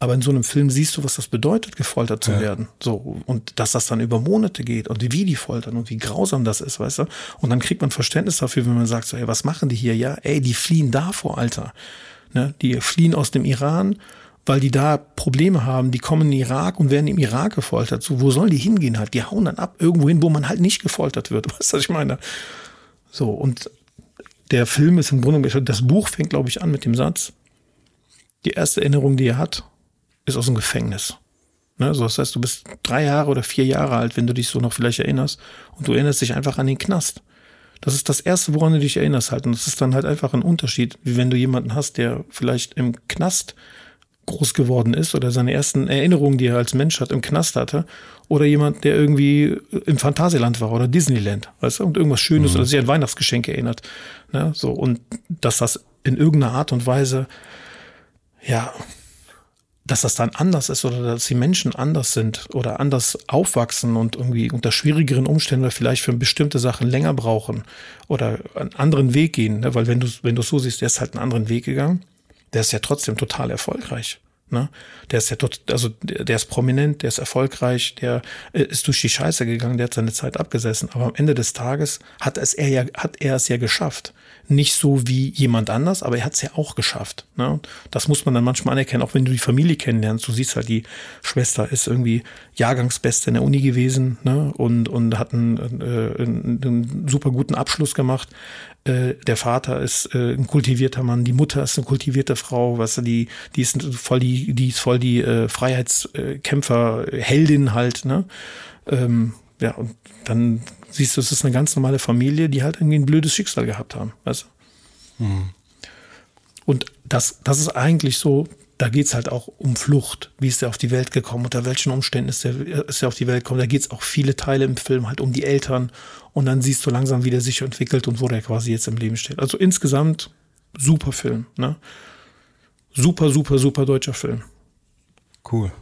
Aber in so einem Film siehst du, was das bedeutet, gefoltert zu ja. werden. So. Und dass das dann über Monate geht und wie die foltern und wie grausam das ist, weißt du? Und dann kriegt man Verständnis dafür, wenn man sagt, so, ey, was machen die hier? Ja, ey, die fliehen davor, Alter. Ne? Die fliehen aus dem Iran, weil die da Probleme haben. Die kommen in den Irak und werden im Irak gefoltert. So, wo sollen die hingehen halt? Die hauen dann ab irgendwo hin, wo man halt nicht gefoltert wird. [LAUGHS] Weißt du, was ich meine? So, und der Film ist im Grunde, das Buch fängt, glaube ich, an mit dem Satz, die erste Erinnerung, die er hat, ist aus dem Gefängnis. Ne? So, das heißt, du bist drei Jahre oder vier Jahre alt, wenn du dich so noch vielleicht erinnerst, und du erinnerst dich einfach an den Knast. Das ist das Erste, woran du dich erinnerst halt. Und das ist dann halt einfach ein Unterschied, wie wenn du jemanden hast, der vielleicht im Knast groß geworden ist oder seine ersten Erinnerungen, die er als Mensch hat, im Knast hatte. Oder jemand, der irgendwie im Phantasialand war oder Disneyland, weißt du, und irgendwas Schönes mhm. oder sich an Weihnachtsgeschenke erinnert. Ne? So, und dass das in irgendeiner Art und Weise, ja, dass das dann anders ist oder dass die Menschen anders sind oder anders aufwachsen und irgendwie unter schwierigeren Umständen oder vielleicht für bestimmte Sachen länger brauchen oder einen anderen Weg gehen. Ne? Weil wenn du, wenn du so siehst, der ist halt einen anderen Weg gegangen, der ist ja trotzdem total erfolgreich. Ne? Der ist ja tot, also der ist prominent, der ist erfolgreich, der äh, ist durch die Scheiße gegangen, der hat seine Zeit abgesessen. Aber am Ende des Tages hat es er ja, hat er es ja geschafft. Nicht so wie jemand anders, aber er hat es ja auch geschafft. Ne? Das muss man dann manchmal anerkennen, auch wenn du die Familie kennenlernst. Du siehst halt, die Schwester ist irgendwie Jahrgangsbeste in der Uni gewesen ne? und, und hat einen, äh, einen, einen super guten Abschluss gemacht. Äh, der Vater ist äh, ein kultivierter Mann, die Mutter ist eine kultivierte Frau, weißt du, die, die ist voll die, die ist voll die äh, Freiheitskämpfer, Heldin halt, ne? Ähm, ja, und dann siehst du, es ist eine ganz normale Familie, die halt irgendwie ein blödes Schicksal gehabt haben, weißt du? Mhm. Und das, das ist eigentlich so da geht's halt auch um Flucht. Wie ist er auf die Welt gekommen? Unter welchen Umständen ist er, ist er auf die Welt gekommen? Da geht's auch viele Teile im Film halt um die Eltern. Und dann siehst du langsam, wie der sich entwickelt und wo der quasi jetzt im Leben steht. Also insgesamt super Film. Ne? Super, super, super deutscher Film. Cool.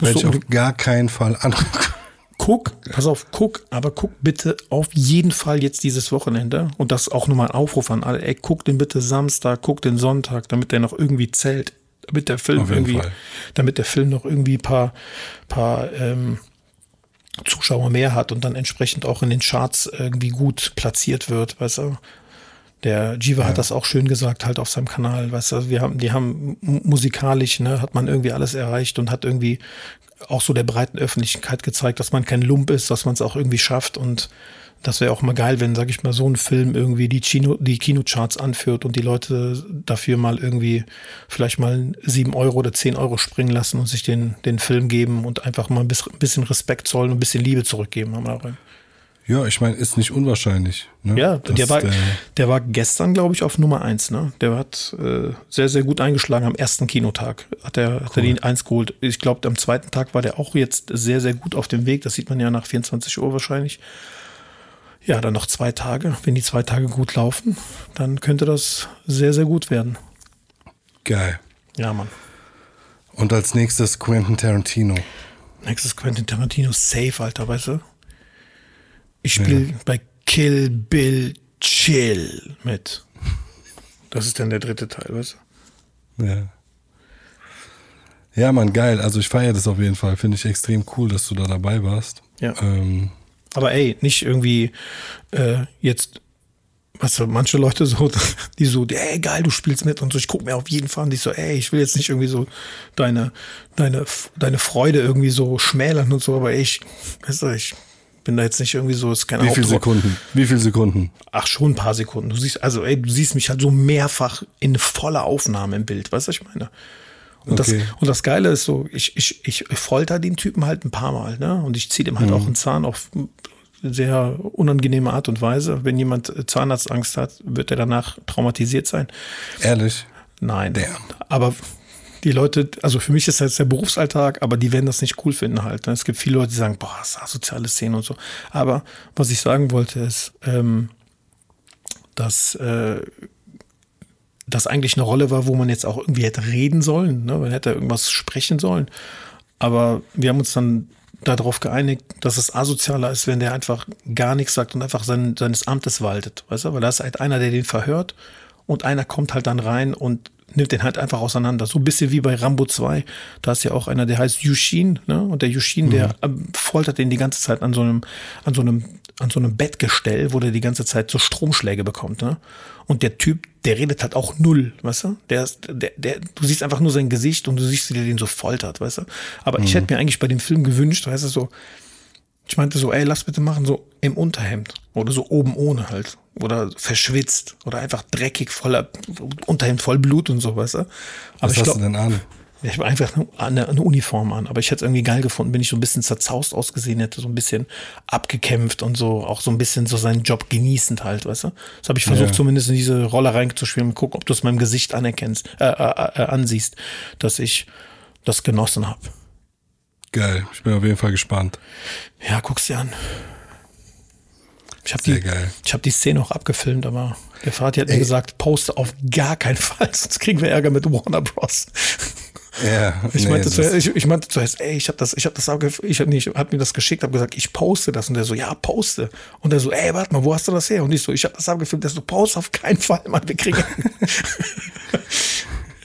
Werde ich auf gar keinen Fall angucken. Guck, pass auf, guck, aber guck bitte auf jeden Fall jetzt dieses Wochenende und das auch nochmal ein Aufruf an alle. Ey, guck den bitte Samstag, guck den Sonntag, damit der noch irgendwie zählt damit der Film irgendwie, Fall. damit der Film noch irgendwie paar, paar ähm, Zuschauer mehr hat und dann entsprechend auch in den Charts irgendwie gut platziert wird, weißt du? Der Jiva ja. hat das auch schön gesagt, halt auf seinem Kanal, weißt du, wir haben, die haben musikalisch, ne, hat man irgendwie alles erreicht und hat irgendwie auch so der breiten Öffentlichkeit gezeigt, dass man kein Lump ist, dass man es auch irgendwie schafft und das wäre auch mal geil, wenn, sag ich mal, so ein Film irgendwie die, Kino, die Kinocharts anführt und die Leute dafür mal irgendwie vielleicht mal sieben Euro oder zehn Euro springen lassen und sich den, den Film geben und einfach mal ein bisschen Respekt zollen und ein bisschen Liebe zurückgeben. Haben ja, ich meine, ist nicht unwahrscheinlich. Ne? Ja, der war, der, der war gestern, glaube ich, auf Nummer eins. Ne? Der hat äh, sehr, sehr gut eingeschlagen am ersten Kinotag. Hat er, cool. hat er die eins geholt. Ich glaube, am zweiten Tag war der auch jetzt sehr, sehr gut auf dem Weg. Das sieht man ja nach 24 Uhr wahrscheinlich. Ja, dann noch zwei Tage. Wenn die zwei Tage gut laufen, dann könnte das sehr, sehr gut werden. Geil. Ja, Mann. Und als nächstes Quentin Tarantino. Nächstes Quentin Tarantino, safe, Alter, weißt du? Ich spiele ja. bei Kill Bill Chill mit. Das ist dann der dritte Teil, weißt du? Ja. Ja, Mann, geil. Also ich feiere das auf jeden Fall. Finde ich extrem cool, dass du da dabei warst. Ja. Ähm, aber ey, nicht irgendwie äh, jetzt, was so, manche Leute so, [LAUGHS] die so, ey, geil, du spielst mit und so, ich guck mir auf jeden Fall und ich so, ey, ich will jetzt nicht irgendwie so deine, deine, deine Freude irgendwie so schmälern und so, aber ey, ich, weißt du, ich bin da jetzt nicht irgendwie so, ist keine Wie viele Sekunden? Wie viele Sekunden? Ach, schon ein paar Sekunden. Du siehst, also ey, du siehst mich halt so mehrfach in voller Aufnahme im Bild, weißt du, was ich meine? Und, okay. das, und das Geile ist so, ich, ich, ich folter den Typen halt ein paar Mal, ne? Und ich ziehe dem halt mhm. auch einen Zahn auf sehr unangenehme Art und Weise. Wenn jemand Zahnarztangst hat, wird er danach traumatisiert sein. Ehrlich? Nein. Damn. Aber die Leute, also für mich ist das der Berufsalltag, aber die werden das nicht cool finden halt. Ne? Es gibt viele Leute, die sagen, boah, das ist soziale Szene und so. Aber was ich sagen wollte ist, ähm, dass äh, das eigentlich eine Rolle war, wo man jetzt auch irgendwie hätte reden sollen. Ne? Man hätte irgendwas sprechen sollen. Aber wir haben uns dann darauf geeinigt, dass es asozialer ist, wenn der einfach gar nichts sagt und einfach sein, seines Amtes waltet. Weißt du? Weil da ist halt einer, der den verhört und einer kommt halt dann rein und nimmt den halt einfach auseinander. So ein bisschen wie bei Rambo 2. Da ist ja auch einer, der heißt Yushin, ne? Und der Yushin, mhm. der ähm, foltert den die ganze Zeit an so einem, an so einem, an so einem Bettgestell, wo der die ganze Zeit so Stromschläge bekommt, ne? Und der Typ, der redet halt auch null, weißt du? Der der, der, du siehst einfach nur sein Gesicht und du siehst, wie der den so foltert, weißt du? Aber mhm. ich hätte mir eigentlich bei dem Film gewünscht, weißt du, so, ich meinte so, ey, lass bitte machen, so im Unterhemd oder so oben ohne halt oder verschwitzt oder einfach dreckig voller Unterhemd voll Blut und so, weißt du? Aber Was ich hast glaub, du denn an? Ich habe einfach eine, eine, Uniform an, aber ich hätte es irgendwie geil gefunden, wenn ich so ein bisschen zerzaust ausgesehen hätte, so ein bisschen abgekämpft und so, auch so ein bisschen so seinen Job genießend halt, weißt du? Das habe ich versucht, ja. zumindest in diese Rolle reinzuspielen und gucken, ob du es meinem Gesicht anerkennst, äh, äh, äh, ansiehst, dass ich das genossen habe. Geil, ich bin auf jeden Fall gespannt. Ja, guck's dir an. Ich habe die, geil. ich hab die Szene auch abgefilmt, aber der Vater hat Ey. mir gesagt, poste auf gar keinen Fall, [LAUGHS] sonst kriegen wir Ärger mit Warner Bros. Ja, ich, nee, meinte zuerst, ich, ich, meinte zuerst, ey, ich habe das, ich habe das, ich habe nicht, hat mir das geschickt, habe gesagt, ich poste das und der so, ja, poste. Und der so, ey, warte mal, wo hast du das her? Und ich so, ich habe das abgefilmt, der so, poste auf keinen Fall, Mann, wir kriegen. [LAUGHS]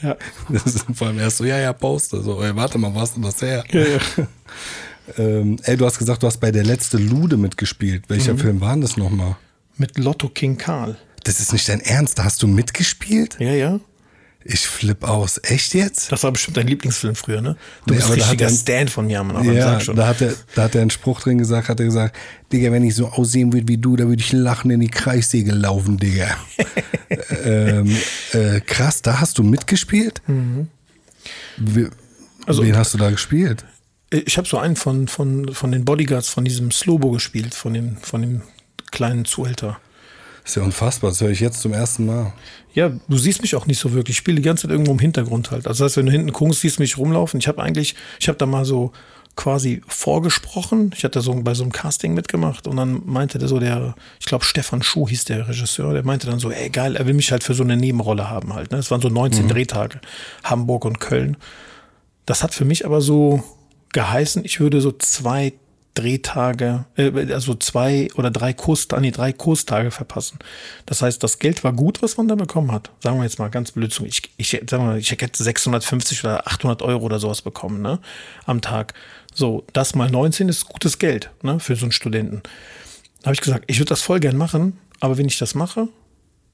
ja. [LAUGHS] Das ist vor allem erst so, ja, ja, poste. So, ey, warte mal, wo hast du das her? Ja, ja. [LAUGHS] Ähm, ey, du hast gesagt, du hast bei der letzte Lude mitgespielt. Welcher mhm. Film war denn das nochmal? Mit Lotto King Karl. Das ist nicht dein Ernst, da hast du mitgespielt? Ja, ja. Ich flipp aus. Echt jetzt? Das war bestimmt dein Lieblingsfilm früher, ne? Du nee, bist ein richtiger Stan von Jammern, aber ja, schon. Da hat, er, da hat er einen Spruch drin gesagt, hat er gesagt, Digga, wenn ich so aussehen würde wie du, da würde ich lachen in die Kreissäge laufen, Digga. [LAUGHS] ähm, äh, krass, da hast du mitgespielt? Mhm. Wie, also, wen hast du da gespielt? Ich habe so einen von, von, von den Bodyguards von diesem Slobo gespielt, von dem, von dem kleinen Zuhälter. Ist ja unfassbar, das höre ich jetzt zum ersten Mal. Ja, du siehst mich auch nicht so wirklich. Ich spiele die ganze Zeit irgendwo im Hintergrund halt. Also das heißt, wenn du hinten guckst, siehst du mich rumlaufen. Ich habe eigentlich, ich habe da mal so quasi vorgesprochen. Ich hatte so bei so einem Casting mitgemacht und dann meinte der so, der, ich glaube Stefan Schuh hieß der Regisseur, der meinte dann so, ey geil, er will mich halt für so eine Nebenrolle haben halt. Ne? Das waren so 19 mhm. Drehtage, Hamburg und Köln. Das hat für mich aber so geheißen, ich würde so zwei Drehtage, äh, also zwei oder drei Kurstage, nee, drei Kurstage verpassen. Das heißt, das Geld war gut, was man da bekommen hat. Sagen wir jetzt mal ganz blöd, ich, ich, wir mal, ich hätte 650 oder 800 Euro oder sowas bekommen, ne, am Tag. So, das mal 19 ist gutes Geld, ne, für so einen Studenten. Da habe ich gesagt, ich würde das voll gern machen, aber wenn ich das mache,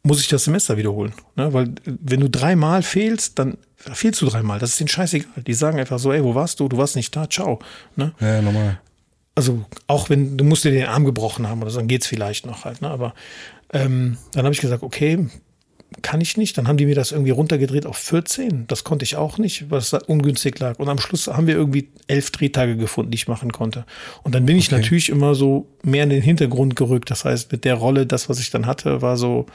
muss ich das Semester wiederholen. Ne? Weil wenn du dreimal fehlst, dann fehlst du dreimal. Das ist denen scheißegal. Die sagen einfach so, ey, wo warst du? Du warst nicht da, ciao. Ne? Ja, normal. Also auch wenn, du musst dir den Arm gebrochen haben oder so, dann geht's vielleicht noch halt. Ne? Aber ähm, dann habe ich gesagt, okay, kann ich nicht. Dann haben die mir das irgendwie runtergedreht auf 14. Das konnte ich auch nicht, weil es ungünstig lag. Und am Schluss haben wir irgendwie elf Drehtage gefunden, die ich machen konnte. Und dann bin ich okay. natürlich immer so mehr in den Hintergrund gerückt. Das heißt, mit der Rolle, das, was ich dann hatte, war so,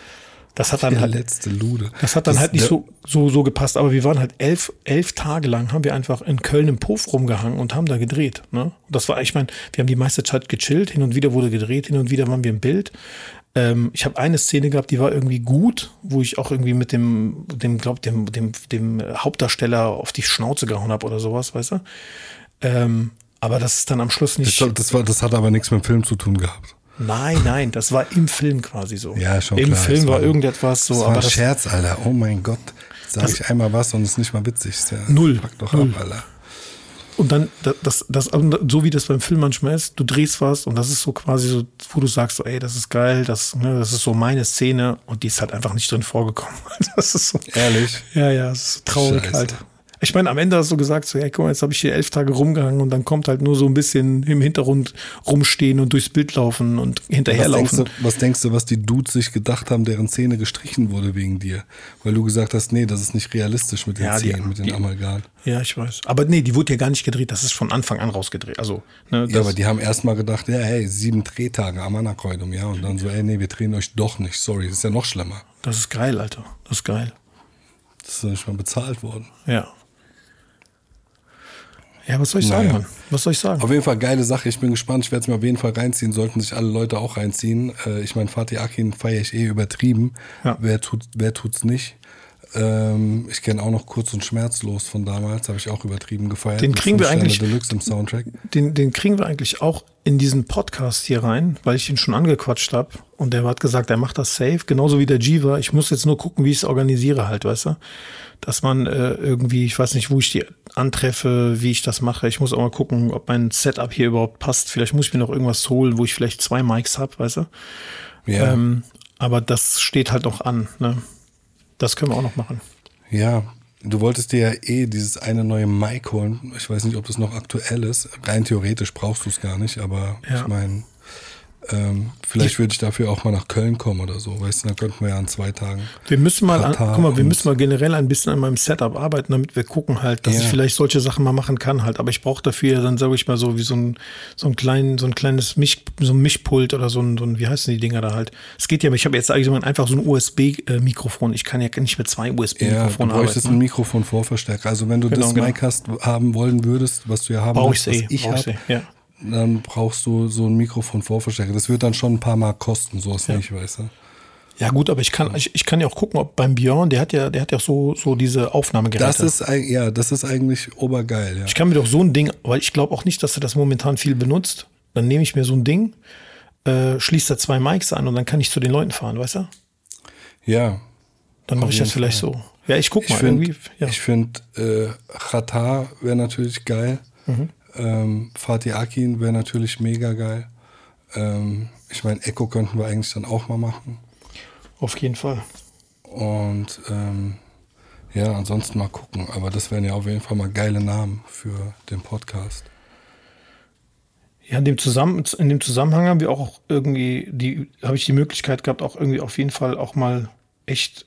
das hat dann ja, halt, letzte Lude. Das hat dann das, halt nicht so, so, so gepasst. Aber wir waren halt elf, elf Tage lang, haben wir einfach in Köln im Puff rumgehangen und haben da gedreht. Ne? Und das war, ich meine, wir haben die meiste Zeit gechillt, hin und wieder wurde gedreht, hin und wieder waren wir im Bild. Ähm, ich habe eine Szene gehabt, die war irgendwie gut, wo ich auch irgendwie mit dem, dem, glaub, dem, dem, dem Hauptdarsteller auf die Schnauze gehauen habe oder sowas, weißt du? Ähm, aber das ist dann am Schluss nicht. Das, das, war, das hat aber nichts mit dem Film zu tun gehabt. Nein, nein, das war im Film quasi so. Ja, schon Im klar, Film war, irgendetwas so. Das war aber ein Scherz, Alter. Oh mein Gott. Sag ich einmal was und es ist nicht mal witzig. Ja, null. Pack doch null. ab, Alter. Und dann, das, das, so wie das beim Film manchmal ist, du drehst was und das ist so quasi so, wo du sagst, so, ey, das ist geil, das, ne, das ist so meine Szene und die ist halt einfach nicht drin vorgekommen. [LAUGHS] Das ist so. Ehrlich? Ja, ja, das ist so traurig Scheiße. halt. Ich meine, am Ende hast du gesagt, so, hey, guck mal, jetzt habe ich hier elf Tage rumgehangen und dann kommt halt nur so ein bisschen im Hintergrund rumstehen und durchs Bild laufen und hinterherlaufen. Was denkst, du, was denkst du, was die Dudes sich gedacht haben, deren Szene gestrichen wurde wegen dir? Weil du gesagt hast, nee, das ist nicht realistisch mit den ja, Szenen, mit den Amalgamen. Ja, ich weiß. Aber nee, die wurde ja gar nicht gedreht, das ist von Anfang an rausgedreht. Also, ne, ja, aber die haben erst mal gedacht, ja, hey, sieben Drehtage am Anakreudum, ja, und dann so, ey, nee, wir drehen euch doch nicht, sorry, das ist ja noch schlimmer. Das ist geil, Alter, das ist geil. Das ist nicht mal bezahlt worden. Ja. Ja, was soll ich naja. sagen, Mann? Was soll ich sagen? Auf jeden Fall geile Sache. Ich bin gespannt. Ich werde es mir auf jeden Fall reinziehen. Sollten sich alle Leute auch reinziehen. Äh, ich meine, Fatih Akin feiere ich eh übertrieben. Ja. Wer, tut, wer tut's nicht? Ähm, ich kenne auch noch Kurz und Schmerzlos von damals, habe ich auch übertrieben gefeiert. Den kriegen wir Sterne eigentlich- Deluxe im Soundtrack. Den, den kriegen wir eigentlich auch in diesen Podcast hier rein, weil ich ihn schon angequatscht habe. Und der hat gesagt, er macht das safe, genauso wie der Jiva. Ich muss jetzt nur gucken, wie ich es organisiere halt, weißt du? Dass man äh, irgendwie, ich weiß nicht, wo ich die antreffe, wie ich das mache. Ich muss auch mal gucken, ob mein Setup hier überhaupt passt. Vielleicht muss ich mir noch irgendwas holen, wo ich vielleicht zwei Mics habe, weißt du? Ja, Ähm, aber das steht halt noch an, ne? Das können wir auch noch machen. ja. Du wolltest dir ja eh dieses eine neue Mic holen. Ich weiß nicht, ob das noch aktuell ist. Rein theoretisch brauchst du es gar nicht, aber Ja. ich meine, ähm, vielleicht würde ich dafür auch mal nach Köln kommen oder so. Weißt du, dann könnten wir ja an zwei Tagen. Wir müssen mal, an, guck mal, wir müssen mal generell ein bisschen an meinem Setup arbeiten, damit wir gucken halt, dass Ja. ich vielleicht solche Sachen mal machen kann halt. Aber ich brauche dafür ja dann, sage ich mal, so wie so ein, so ein kleinen, so ein kleines Misch, so ein Mischpult oder so ein, so ein, wie heißen die Dinger da halt? Es geht ja, ich habe jetzt eigentlich so ein- einfach so ein USB-Mikrofon. Ich kann ja nicht mit zwei Ja, du USB-Mikrofonen bräuchtest arbeiten. ein Mikrofon-Vorverstärker. Also wenn du Genau, das genau. Mic hast, haben wollen würdest, was du ja haben Brauche ich willst, eh, was ich brauch ich's habe, eh, ja. Dann brauchst du so ein Mikrofon-Vorverstärker. Das wird dann schon ein paar Mark kosten, so ist nicht, weißt du? Ja gut, aber ich kann, ich, ich kann ja auch gucken, ob beim Björn, der hat ja, der hat ja so, so diese Aufnahmegeräte. Das ist, ja, das ist eigentlich obergeil, ja. Ich kann mir doch so ein Ding, weil ich glaube auch nicht, dass er das momentan viel benutzt. Dann nehme ich mir so ein Ding, äh, schließe da zwei Mics an und dann kann ich zu den Leuten fahren, weißt du? Ja. Dann mache ich das vielleicht so. Ja, ich guck Ich mal finde, irgendwie. Ja. ich find, äh, Qatar wäre natürlich geil. Mhm. Ähm, Fatih Akin wäre natürlich mega geil. Ähm, ich meine, Echo könnten wir eigentlich dann auch mal machen. Auf jeden Fall. Und ähm, ja, ansonsten mal gucken. Aber das wären ja auf jeden Fall mal geile Namen für den Podcast. Ja, in dem, Zusammen in dem Zusammenhang haben wir auch irgendwie, die, habe ich die Möglichkeit gehabt, auch irgendwie auf jeden Fall auch mal echt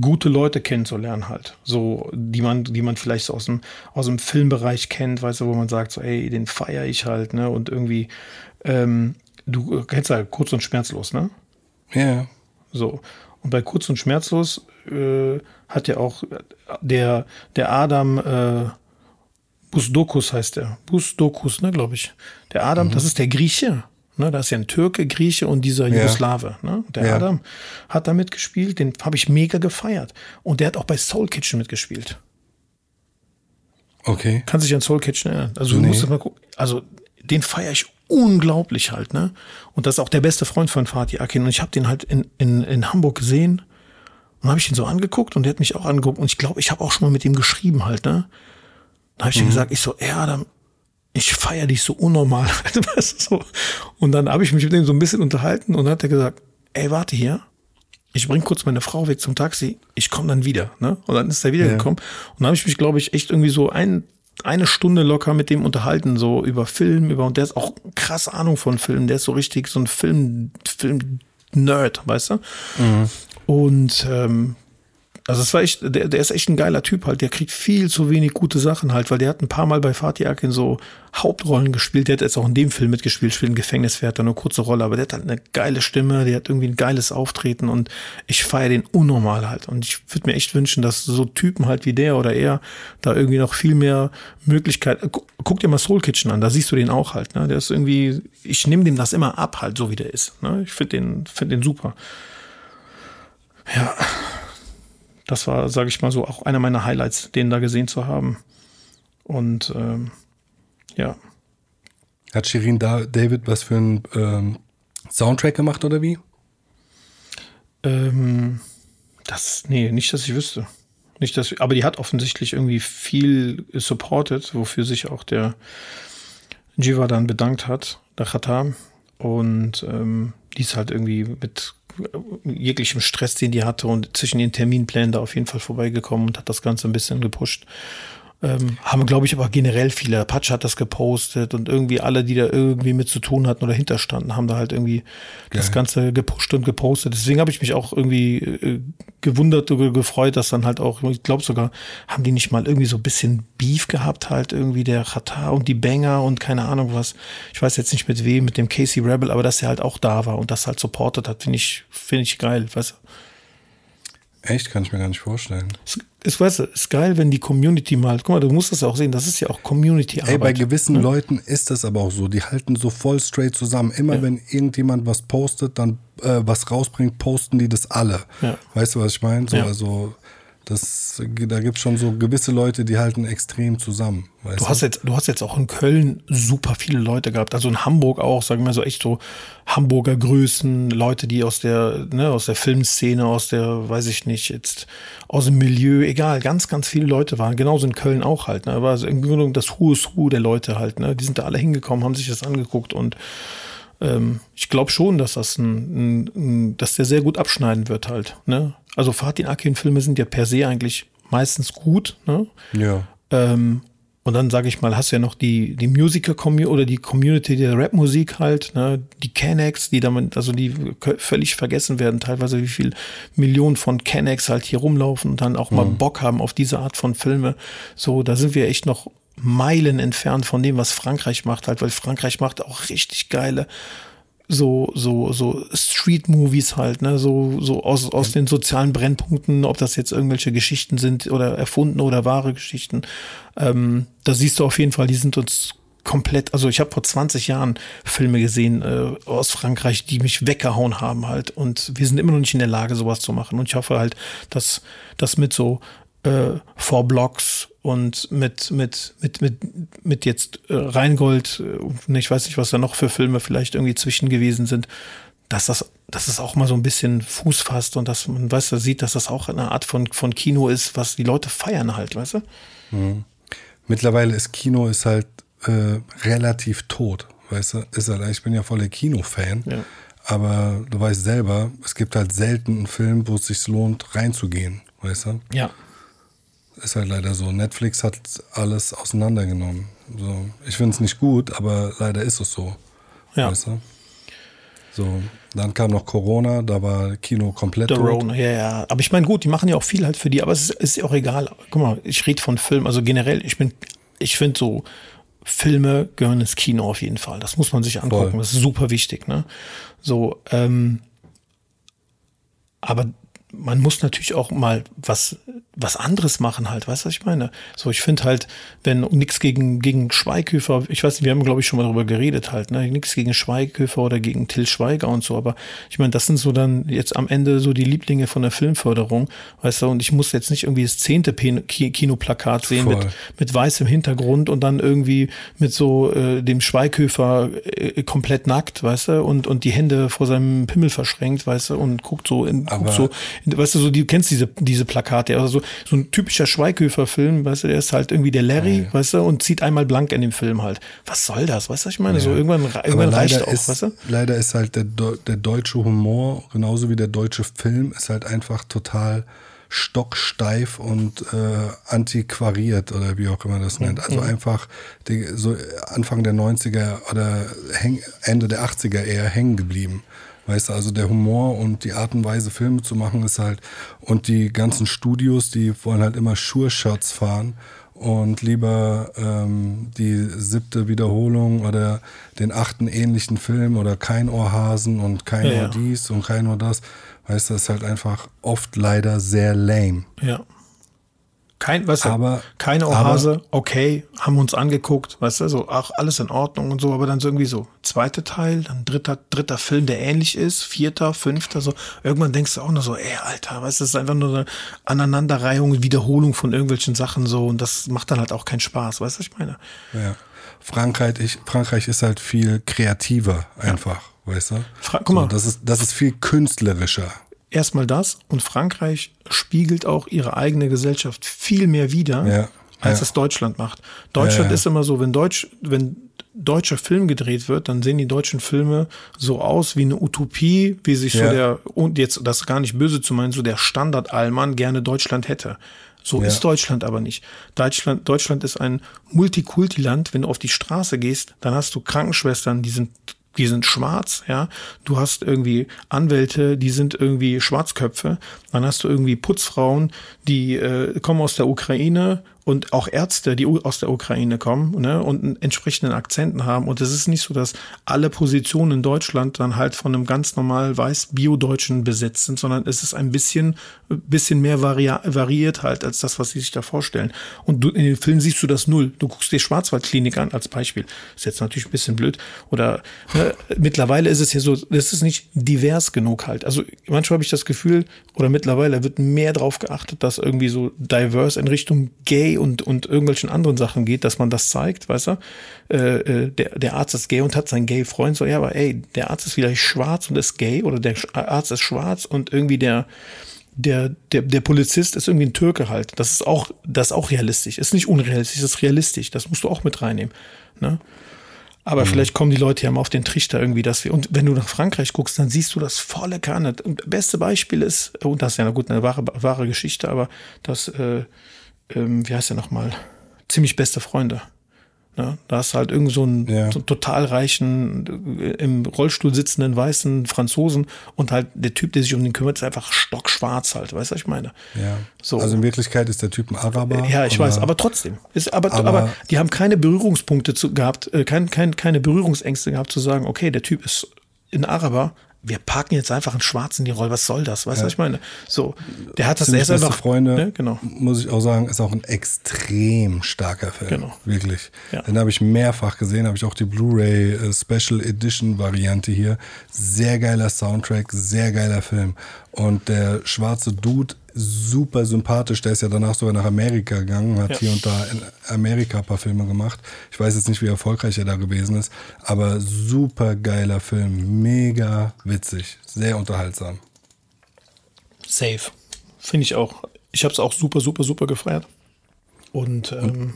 gute Leute kennenzulernen halt. So, die man, die man vielleicht so aus dem, aus dem Filmbereich kennt, weißt du, wo man sagt, so, ey, den feiere ich halt, ne? Und irgendwie, ähm, du kennst ja kurz und schmerzlos, ne? Ja, So. Und bei Kurz und Schmerzlos äh, hat ja auch der, der Adam äh, Busdokus heißt der. Busdokus, ne, glaube ich. Der Adam, das ist der Grieche. Ne, da ist ja ein Türke, Grieche und dieser Jugoslawe. Ne? Der Ja. Adam hat da mitgespielt, den habe ich mega gefeiert. Und der hat auch bei Soul Kitchen mitgespielt. okay. Kannst dich an Soul Kitchen erinnern? Also du Nee. musst mal gucken. Also den feiere ich unglaublich halt, ne? Und das ist auch der beste Freund von Fatih Akin. Und ich habe den halt in, in, in Hamburg gesehen und habe ich ihn so angeguckt und der hat mich auch angeguckt. Und ich glaube, ich habe auch schon mal mit ihm geschrieben halt, ne? Dann habe ich ihm gesagt, ich so, ey Adam, ich feiere dich so unnormal. [LAUGHS] Und dann habe ich mich mit ihm so ein bisschen unterhalten und dann hat er gesagt, ey, warte hier. Ich bring kurz meine Frau weg zum Taxi, ich komme dann wieder. Ne? Und dann ist er wiedergekommen. Und dann habe ich mich, glaube ich, echt irgendwie so ein, eine Stunde locker mit dem unterhalten, so über Film, über, und der ist auch krass Ahnung von Film, der ist so richtig so ein Film, Film-Nerd, weißt du? Und ähm, also es war echt, der, der ist echt ein geiler Typ halt. Der kriegt viel zu wenig gute Sachen halt, weil der hat ein paar Mal bei Fatih Akin so Hauptrollen gespielt. Der hat jetzt auch in dem Film mitgespielt, spielt ein Gefängniswärter, eine kurze Rolle, aber der hat halt eine geile Stimme, der hat irgendwie ein geiles Auftreten und ich feiere den unnormal halt. Und ich würde mir echt wünschen, dass so Typen halt wie der oder er da irgendwie noch viel mehr Möglichkeit. Guck, guck dir mal Soul Kitchen an, da siehst du den auch halt. Ne? Der ist irgendwie, ich nehme dem das immer ab halt, so wie der ist. Ne? Ich finde den, finde den super. Ja, das war, sage ich mal so, auch einer meiner Highlights, den da gesehen zu haben. Und ähm, ja, Hat Shirin da David was für einen ähm, Soundtrack gemacht oder wie? ähm, das, nee, nicht, dass ich wüsste. Nicht, dass, aber die hat offensichtlich irgendwie viel supported, wofür sich auch der Jiva dann bedankt hat, der Khatam. Und ähm, die ist halt irgendwie mit jeglichem Stress, den die hatte und zwischen den Terminplänen da auf jeden Fall vorbeigekommen und hat das Ganze ein bisschen gepusht. Ähm, haben, glaube ich, aber generell viele. Patsch hat das gepostet und irgendwie alle, die da irgendwie mit zu tun hatten oder hinterstanden, haben da halt irgendwie das Geil. Ganze gepusht und gepostet. Deswegen habe ich mich auch irgendwie äh, gewundert oder gefreut, dass dann halt auch, ich glaube sogar, haben die nicht mal irgendwie so ein bisschen Beef gehabt, halt irgendwie der Qatar und die Banger und keine Ahnung was. Ich weiß jetzt nicht mit wem, mit dem Casey Rebel, aber dass er halt auch da war und das halt supportet hat, finde ich, finde ich geil, weißt du? Echt? Kann ich mir gar nicht vorstellen. Es, es weißt du, ist geil, wenn die Community mal, guck mal, du musst das ja auch sehen, das ist ja auch Community-Arbeit. Ey, bei gewissen Leuten ist das aber auch so. Die halten so voll straight zusammen. Immer wenn irgendjemand was postet, dann äh, was rausbringt, posten die das alle. Ja. Weißt du, was ich meine? So, Ja. Also, das, da gibt es schon so gewisse Leute, die halten extrem zusammen. Weißt Du hast jetzt, du hast jetzt auch in Köln super viele Leute gehabt, also in Hamburg auch, sagen wir so echt so Hamburger Größen, Leute, die aus der, ne, aus der Filmszene, aus der, weiß ich nicht, jetzt aus dem Milieu, egal, ganz, ganz viele Leute waren. Genauso in Köln auch halt. Ne, war im Grunde das Who is Who der Leute halt. Ne, die sind da alle hingekommen, haben sich das angeguckt und ähm, ich glaube schon, dass das ein, ein, ein, dass der sehr gut abschneiden wird halt. Ne? Also Fatih Akin-Filme sind ja per se eigentlich meistens gut. Ne? Ja. Ähm, und dann sage ich mal, hast du ja noch die, die Musiker-Community oder die Community der Rap-Musik halt, ne? die Kennex, die damit, also die völlig vergessen werden, teilweise wie viel Millionen von Kennex halt hier rumlaufen und dann auch mal Bock haben auf diese Art von Filme. So, da sind wir echt noch Meilen entfernt von dem, was Frankreich macht halt, weil Frankreich macht auch richtig geile so so so Street Movies halt, ne, so so aus aus den sozialen Brennpunkten, ob das jetzt irgendwelche Geschichten sind oder erfunden oder wahre Geschichten. Ähm, da siehst du auf jeden Fall, die sind uns komplett, also ich habe vor 20 Jahren Filme gesehen äh, aus Frankreich, die mich weggehauen haben halt. Und wir sind immer noch nicht in der Lage sowas zu machen. Und ich hoffe halt, dass das mit so äh, Four Blocks und mit, mit, mit, mit, mit jetzt äh, Rheingold, äh, ich weiß nicht, was da noch für Filme vielleicht irgendwie zwischen gewesen sind, dass das, dass es auch mal so ein bisschen Fuß fasst und dass man, weißt du, sieht, dass das auch eine Art von, von Kino ist, was die Leute feiern halt, weißt du? Mittlerweile ist Kino ist halt äh, relativ tot. Weißt du? Ist halt, ich bin ja voll der Kino-Fan. Ja. Aber du weißt selber, es gibt halt selten einen Film, wo es sich lohnt, reinzugehen. Weißt du? Ja. Ist halt leider so. Netflix hat alles auseinandergenommen. So. Ich finde es nicht gut, aber leider ist es so. Ja. Weißt du? So, dann kam noch Corona, da war Kino komplett. Rona, ja, ja. Aber ich meine, gut, die machen ja auch viel halt für die, aber es ist, ist ja auch egal. Guck mal, ich rede von Film, also generell, ich bin, ich finde so, Filme gehören ins Kino auf jeden Fall. Das muss man sich angucken. Voll. Das ist super wichtig, ne? So, ähm, aber man muss natürlich auch mal was, was anderes machen halt, weißt du, was ich meine? So, ich finde halt, wenn nichts gegen, gegen Schweighöfer, ich weiß nicht, wir haben, glaube ich, schon mal darüber geredet halt, ne? Nichts gegen Schweighöfer oder gegen Till Schweiger und so, aber ich meine, das sind so dann jetzt am Ende so die Lieblinge von der Filmförderung, weißt du, und ich muss jetzt nicht irgendwie das zehnte Kinoplakat sehen Voll. mit, mit weißem Hintergrund und dann irgendwie mit so äh, dem Schweighöfer äh, komplett nackt, weißt du, und, und die Hände vor seinem Pimmel verschränkt, weißt du, und guckt so in, guckt so, in, weißt du, so, die, du kennst diese, diese Plakate, also so, so ein typischer Schweighöfer-Film, weißt du, der ist halt irgendwie der Larry, weißt du, und zieht einmal blank in dem Film halt. Was soll das, weißt du, was ich meine, so irgendwann, irgendwann reicht auch, ist, weißt du? leider ist halt der, der deutsche Humor, genauso wie der deutsche Film, ist halt einfach total stocksteif und äh, antiquariert oder wie auch immer das nennt. Mhm. Also einfach die, so Anfang der 90er oder häng, Ende der 80er eher hängen geblieben. Weißt du, also der Humor und die Art und Weise, Filme zu machen, ist halt, und die ganzen Studios, die wollen halt immer Sure-Shots fahren und lieber ähm, die siebte Wiederholung oder den achten ähnlichen Film oder kein Ohrhasen und kein Ja, Ohr dies und kein Ohr das. Weißt du, das ist halt einfach oft leider sehr lame. Ja. Kein, weißt du, Aber- keine aber- Ohrhase, okay, haben wir uns angeguckt, weißt du, so, ach, alles in Ordnung und so, aber dann so irgendwie so, zweiter Teil, dann dritter, dritter Film, der ähnlich ist, vierter, fünfter, so, irgendwann denkst du auch nur so, ey, Alter, weißt du, das ist einfach nur eine Aneinanderreihung, Wiederholung von irgendwelchen Sachen so und das macht dann halt auch keinen Spaß, weißt du, was ich meine? Ja. Frankreich, ich, Frankreich ist halt viel kreativer einfach, weißt du? Fra- guck mal. So, das, ist, das ist viel künstlerischer. Erstmal das und Frankreich spiegelt auch ihre eigene Gesellschaft viel mehr wider, Ja, als ja. es Deutschland macht. Deutschland Ja, ist immer so, wenn Deutsch, wenn deutscher Film gedreht wird, dann sehen die deutschen Filme so aus wie eine Utopie, wie sich so der, und jetzt das gar nicht böse zu meinen, so der Standard-Allmann gerne Deutschland hätte. So ist Deutschland aber nicht. Deutschland, Deutschland ist ein Multikulti-Land. Wenn du auf die Straße gehst, dann hast du Krankenschwestern, die sind die sind schwarz, ja. Du hast irgendwie Anwälte, die sind irgendwie Schwarzköpfe. Dann hast du irgendwie Putzfrauen, die äh, kommen aus der Ukraine und auch Ärzte, die aus der Ukraine kommen ne, und einen entsprechenden Akzenten haben. Und es ist nicht so, dass alle Positionen in Deutschland dann halt von einem ganz normal weiß Bio-Deutschen besetzt sind, sondern es ist ein bisschen, bisschen mehr vari variiert halt als das, was sie sich da vorstellen. Und du, in den Filmen siehst du das null. Du guckst dir Schwarzwaldklinik an als Beispiel. Ist jetzt natürlich ein bisschen blöd. Oder ne, mittlerweile ist es ja so, das ist nicht divers genug halt. Also manchmal habe ich das Gefühl, oder mittlerweile wird mehr darauf geachtet, dass irgendwie so diverse in Richtung Gay und, und irgendwelchen anderen Sachen geht, dass man das zeigt, weißt du? Äh, äh, der, der Arzt ist gay und hat seinen Gay-Freund, so, ja, aber ey, der Arzt ist vielleicht schwarz und ist gay oder der Arzt ist schwarz und irgendwie der, der, der, der Polizist ist irgendwie ein Türke halt. Das ist auch, das ist auch realistisch. Ist nicht unrealistisch, das ist realistisch. Das musst du auch mit reinnehmen. Ne? Aber mhm. vielleicht kommen die Leute ja mal auf den Trichter irgendwie, dass wir, und wenn du nach Frankreich guckst, dann siehst du das volle Kanne. Und beste Beispiel ist, und das ist ja eine gute, eine wahre, wahre Geschichte, aber das, äh, ähm, wie heißt der nochmal? Ziemlich beste Freunde. Ja, da hast du halt irgend so einen, ja. so einen total reichen, äh, im Rollstuhl sitzenden weißen Franzosen und halt der Typ, der sich um den kümmert, ist einfach stockschwarz halt, weißt du, was ich meine? Ja. So. Also in Wirklichkeit ist der Typ ein Araber. Ja, ich weiß, aber trotzdem. Ist, aber, aber, aber, die haben keine Berührungspunkte zu, gehabt, äh, kein, kein, keine Berührungsängste gehabt zu sagen, okay, der Typ ist ein Araber, wir parken jetzt einfach einen Schwarzen in die Rolle, was soll das? Weißt du, ja. was ich meine? So, der hat das erst einfach. Freunde, ne? genau. muss ich auch sagen, ist auch ein extrem starker Film. Genau. Wirklich. Ja. Den habe ich mehrfach gesehen, habe ich auch die Blu-ray äh, Special Edition Variante hier. Sehr geiler Soundtrack, sehr geiler Film. Und der schwarze Dude super sympathisch. Der ist ja danach sogar nach Amerika gegangen, hat ja. hier und da in Amerika ein paar Filme gemacht. Ich weiß jetzt nicht, wie erfolgreich er da gewesen ist, aber super geiler Film. Mega witzig, sehr unterhaltsam. Safe. Finde ich auch. Ich habe es auch super, super, super gefeiert. Und, ähm,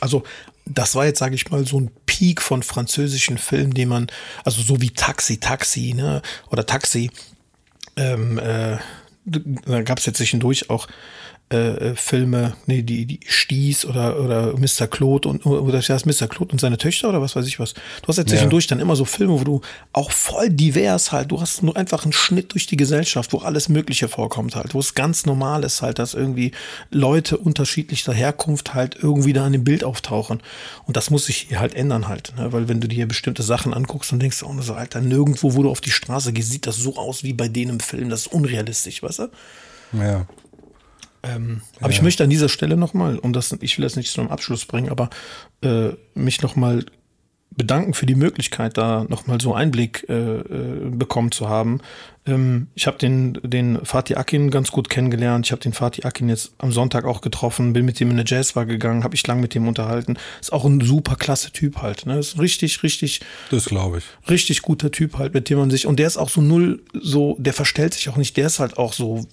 also das war jetzt, sage ich mal, so ein Peak von französischen Filmen, den man, also so wie Taxi, Taxi, ne, oder Taxi, ähm, äh, da gab es jetzt zwischendurch auch äh, äh, Filme, nee, die, die Stieß oder, oder Mr. Claude und oder das Mr. Claude und seine Töchter oder was weiß ich was. Du hast ja zwischendurch ja. dann immer so Filme, wo du auch voll divers halt, du hast nur einfach einen Schnitt durch die Gesellschaft, wo alles Mögliche vorkommt halt, wo es ganz normal ist halt, dass irgendwie Leute unterschiedlicher Herkunft halt irgendwie da in dem Bild auftauchen. Und das muss sich halt ändern halt, ne? weil wenn du dir bestimmte Sachen anguckst und denkst, oh, so, Alter, nirgendwo, wo du auf die Straße gehst, sieht das so aus wie bei denen im Film, das ist unrealistisch, weißt du? Ja. Ähm, ja. Aber ich möchte an dieser Stelle nochmal, und das, ich will das nicht zum Abschluss bringen, aber äh, mich nochmal bedanken für die Möglichkeit, da nochmal so Einblick äh, äh, bekommen zu haben, ähm, ich habe den, den Fatih Akin ganz gut kennengelernt. Ich habe den Fatih Akin jetzt am Sonntag auch getroffen, bin mit dem in eine Jazzbar gegangen, habe ich lang mit dem unterhalten. Ist auch ein super klasse Typ halt. Ne? Ist richtig, richtig. Das glaube ich. Richtig guter Typ halt, mit dem man sich. Und der ist auch so null, so, der verstellt sich auch nicht. Der ist halt auch so,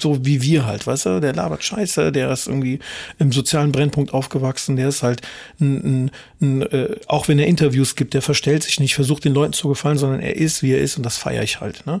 so wie wir halt, weißt du? Der labert Scheiße, der ist irgendwie im sozialen Brennpunkt aufgewachsen. Der ist halt ein, ein, ein äh, auch wenn er Interviews gibt, der verstellt sich nicht, versucht den Leuten zu gefallen, sondern er ist, wie er ist und das feiere ich halt. Ne?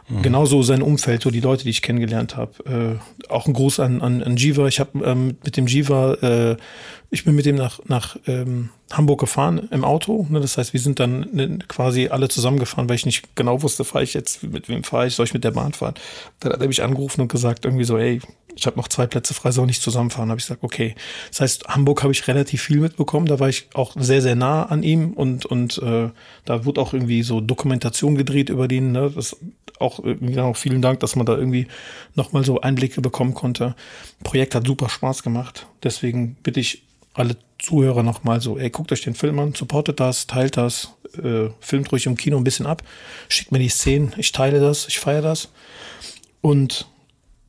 Mhm. Genauso sein Umfeld, so die Leute, die ich kennengelernt habe. Äh, auch ein Gruß an, an, an Jiva. Ich habe ähm, mit dem Jiva, äh, ich bin mit dem nach, nach ähm, Hamburg gefahren im Auto. Ne? Das heißt, wir sind dann ne, quasi alle zusammengefahren, weil ich nicht genau wusste, fahre ich jetzt, mit wem fahre ich, soll ich mit der Bahn fahren? Dann hat er mich angerufen und gesagt, irgendwie so, ey, ich habe noch zwei Plätze frei, soll nicht zusammenfahren. habe ich gesagt, okay. Das heißt, Hamburg habe ich relativ viel mitbekommen. Da war ich auch sehr, sehr nah an ihm und, und äh, da wurde auch irgendwie so Dokumentation gedreht über den. Ne? Das auch, auch vielen Dank, dass man da irgendwie nochmal so Einblicke bekommen konnte. Projekt hat super Spaß gemacht. Deswegen bitte ich alle Zuhörer nochmal so, ey, guckt euch den Film an, supportet das, teilt das, äh, filmt ruhig im Kino ein bisschen ab, schickt mir die Szenen, ich teile das, ich feiere das. Und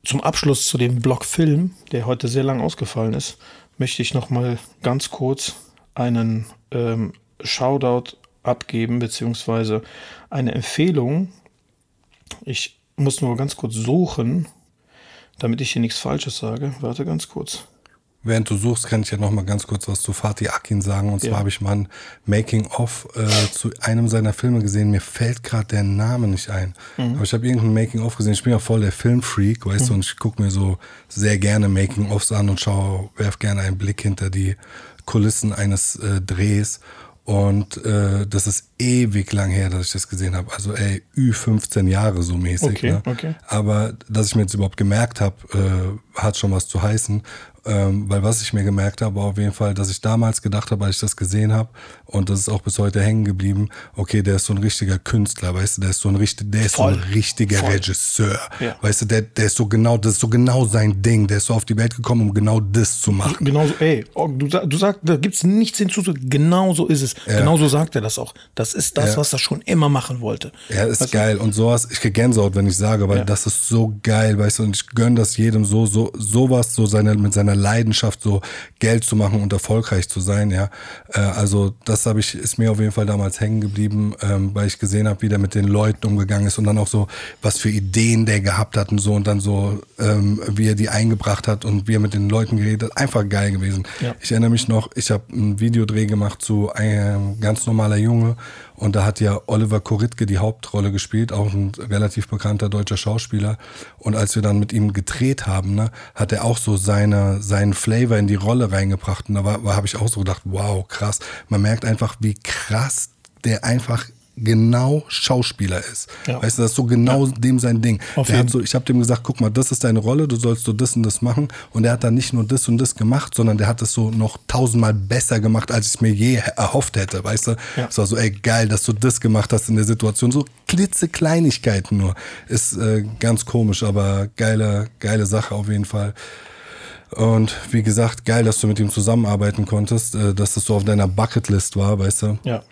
zum Abschluss zu dem Blog Film, der heute sehr lang ausgefallen ist, möchte ich nochmal ganz kurz einen ähm, Shoutout abgeben, beziehungsweise eine Empfehlung. Ich muss nur ganz kurz suchen, damit ich hier nichts Falsches sage. Warte ganz kurz. Während du suchst, kann ich ja noch mal ganz kurz was zu Fatih Akin sagen. Und zwar ja. habe ich mal ein Making-of äh, zu einem seiner Filme gesehen. Mir fällt gerade der Name nicht ein. Mhm. Aber ich habe irgendein Making-of gesehen. Ich bin ja voll der Filmfreak, weißt mhm. du, und ich gucke mir so sehr gerne Making-ofs an und schaue, werf gerne einen Blick hinter die Kulissen eines äh, Drehs. Und äh, das ist ewig lang her, dass ich das gesehen habe. Also ey, Ü15 Jahre so mäßig. Okay, ne? okay. Aber dass ich mir jetzt überhaupt gemerkt habe, äh, hat schon was zu heißen. Ähm, weil was ich mir gemerkt habe, war auf jeden Fall, dass ich damals gedacht habe, als ich das gesehen habe, und das ist auch bis heute hängen geblieben, okay, der ist so ein richtiger Künstler, weißt du, der ist so ein, richtig, der ist so ein richtiger Voll. Regisseur. Ja. Weißt du, der, der ist so genau, das ist so genau sein Ding. Der ist so auf die Welt gekommen, um genau das zu machen. Genauso, ey, oh, du, du sagst, da gibt's nichts hinzuzufügen. Genau so ist es. Genauso sagt er das auch. Das ist das, Ja. was er schon immer machen wollte. Ja, ist geil. Und sowas, ich krieg Gänsehaut, wenn ich sage, weil Ja. das ist so geil, weißt du, und ich gönn das jedem so, so, sowas, so seine, mit seiner Leidenschaft so Geld zu machen und erfolgreich zu sein, ja. Äh, also, das habe ich, ist mir auf jeden Fall damals hängen geblieben, ähm, weil ich gesehen habe, wie der mit den Leuten umgegangen ist und dann auch so, was für Ideen der gehabt hat und so und dann so, ähm, wie er die eingebracht hat und wie er mit den Leuten geredet hat. Einfach geil gewesen. Ja. Ich erinnere mich noch, ich habe einen Videodreh gemacht zu einem ganz normaler Junge und da hat ja Oliver Koritke die Hauptrolle gespielt, auch ein relativ bekannter deutscher Schauspieler. Und als wir dann mit ihm gedreht haben, ne, hat er auch so seine, seinen Flavor in die Rolle reingebracht. Und da war, war, habe ich auch so gedacht, wow, krass. Man merkt einfach, wie krass der einfach genau Schauspieler ist. Ja. Weißt du, das ist so genau dem sein Ding. Auf der jeden. hat so, ich habe dem gesagt, guck mal, das ist deine Rolle, du sollst so das und das machen. Und er hat dann nicht nur das und das gemacht, sondern der hat es so noch tausendmal besser gemacht, als ich es mir je erhofft hätte. Weißt du? Ja. Es war so, ey, geil, dass du das gemacht hast in der Situation. So klitzekleinigkeiten nur. Ist äh, ganz komisch, aber geile, geile Sache auf jeden Fall. Und wie gesagt, geil, dass du mit ihm zusammenarbeiten konntest, äh, dass das so auf deiner Bucketlist war, weißt du? Ja.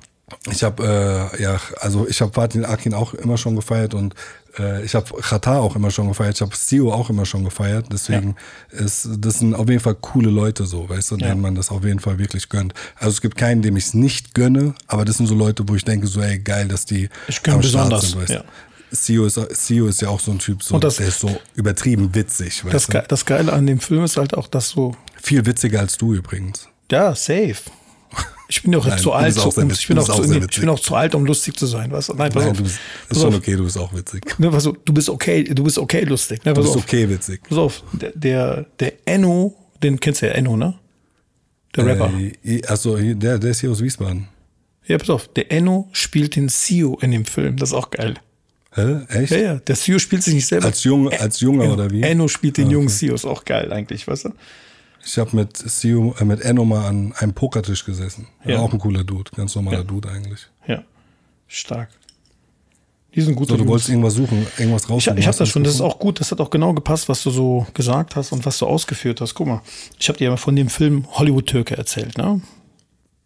Ich habe äh, ja, also ich habe Fatih Akin auch immer schon gefeiert und äh, ich habe Qatar auch immer schon gefeiert. Ich habe Sio auch immer schon gefeiert. Deswegen ist das sind auf jeden Fall coole Leute so, weißt du, Ja. denen man das auf jeden Fall wirklich gönnt. Also es gibt keinen, dem ich es nicht gönne, aber das sind so Leute, wo ich denke so, ey geil, dass die Ich gönn am Start besonders, weißt ja. Sio ist, Sio ist ja auch so ein Typ, so, Und das- der ist so übertrieben witzig. Weißt Das, du? Das Geile an dem Film ist halt auch, dass so, Viel witziger als du übrigens. ja, safe. Ich bin doch Nein, zu alt, um, ich, bin auch zu, nee, ich bin auch zu alt, um lustig zu sein. Du? Nein, pass Nein, auf. du bist, pass ist schon auf. okay, du bist auch witzig. Ne, pass auf, du bist okay, du bist okay lustig. Ne, Du bist auf. okay witzig. Pass auf, der, der, der Enno, den kennst du ja, Enno, ne? Der Rapper. Äh, also der, der ist hier aus Wiesbaden. Ja, pass auf, der Enno spielt den CEO in dem Film. Das ist auch geil. Hä? Echt? Ja, ja, der CEO spielt sich nicht selber. Als Junge, als Junge oder wie? Enno spielt den Ah, jungen okay. CEO, ist auch geil eigentlich, weißt du? Ich habe mit Sio, äh, mit Enno mal an einem Pokertisch gesessen. War Ja. Auch ein cooler Dude, ganz normaler Ja. Dude eigentlich. Ja, stark. Die sind gute So, du Jungs. wolltest irgendwas suchen, irgendwas raus. Ich, ich habe das schon, das ist auch gut, das hat auch genau gepasst, was du so gesagt hast und was du ausgeführt hast. Guck mal, ich habe dir ja von dem Film Hollywood-Türke erzählt, ne?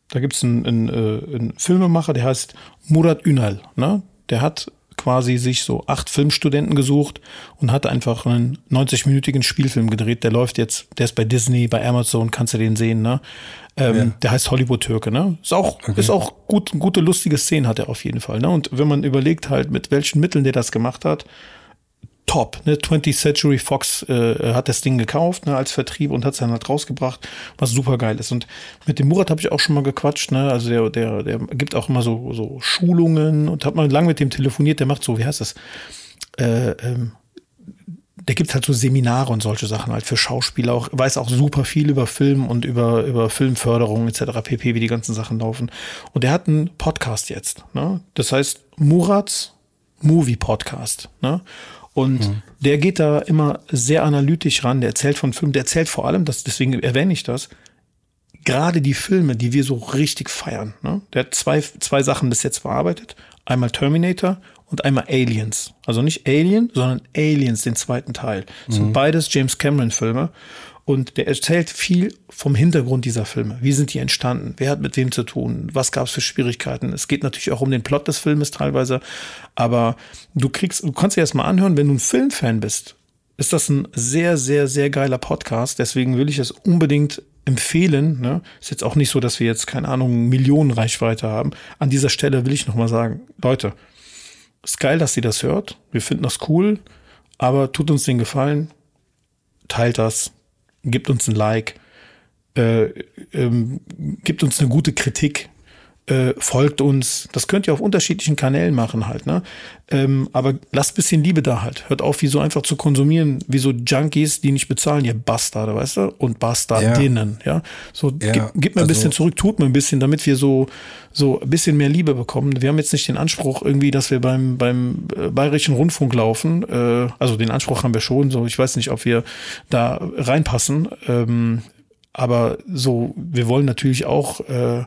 Da gibt es einen, einen, äh, einen Filmemacher, der heißt Murat Ünal, ne? Der hat quasi sich so acht Filmstudenten gesucht und hat einfach einen 90-minütigen Spielfilm gedreht. Der läuft jetzt, der ist bei Disney, bei Amazon, kannst du den sehen, ne? Ähm, Ja. Der heißt Hollywood-Türke, ne? Ist auch, ist auch gut, gute, lustige Szenen hat er auf jeden Fall, ne? Und wenn man überlegt halt, mit welchen Mitteln der das gemacht hat, top. Ne? 20th Century Fox äh, hat das Ding gekauft ne, als Vertrieb und hat es dann halt rausgebracht, was super geil ist. Und mit dem Murat habe ich auch schon mal gequatscht. Ne? Also der, der, der gibt auch immer so, so Schulungen und hat mal lang mit dem telefoniert. Der macht so, wie heißt das? Äh, ähm, der gibt halt so Seminare und solche Sachen halt für Schauspieler auch, weiß auch super viel über Film und über, über Filmförderung etc. pp, wie die ganzen Sachen laufen. Und der hat einen Podcast jetzt. Ne? Das heißt Murats Movie Podcast. Ne? Und der geht da immer sehr analytisch ran. Der erzählt von Filmen, der erzählt vor allem, das, deswegen erwähne ich das, gerade die Filme, die wir so richtig feiern. Ne? Der hat zwei, zwei Sachen bis jetzt verarbeitet. Einmal Terminator und einmal Aliens. Also nicht Alien, sondern Aliens, den zweiten Teil. Das sind beides James Cameron-Filme. Und der erzählt viel vom Hintergrund dieser Filme. Wie sind die entstanden? Wer hat mit wem zu tun? Was gab es für Schwierigkeiten? Es geht natürlich auch um den Plot des Filmes teilweise. Aber du kriegst, du kannst dir erst mal anhören, wenn du ein Filmfan bist, ist das ein sehr, sehr, sehr geiler Podcast. Deswegen will ich es unbedingt empfehlen. Ne? Ist jetzt auch nicht so, dass wir jetzt, keine Ahnung, Millionen Reichweite haben. An dieser Stelle will ich nochmal sagen, Leute, ist geil, dass ihr das hört. Wir finden das cool, aber tut uns den Gefallen, teilt das, gibt uns ein Like, äh, ähm, gibt uns eine gute Kritik. Äh, folgt uns. Das könnt ihr auf unterschiedlichen Kanälen machen halt, ne? Ähm, aber lasst ein bisschen Liebe da halt. Hört auf, wie so einfach zu konsumieren, wie so Junkies, die nicht bezahlen, ihr Bastarde, weißt du? Und Bastardinnen, ja. ja? So, Ja, gib, gib mir ein also- bisschen zurück, tut mir ein bisschen, damit wir so, so ein bisschen mehr Liebe bekommen. Wir haben jetzt nicht den Anspruch irgendwie, dass wir beim, beim äh, Bayerischen Rundfunk laufen. Äh, also den Anspruch haben wir schon, so. Ich weiß nicht, ob wir da reinpassen. Ähm, aber so, wir wollen natürlich auch, äh,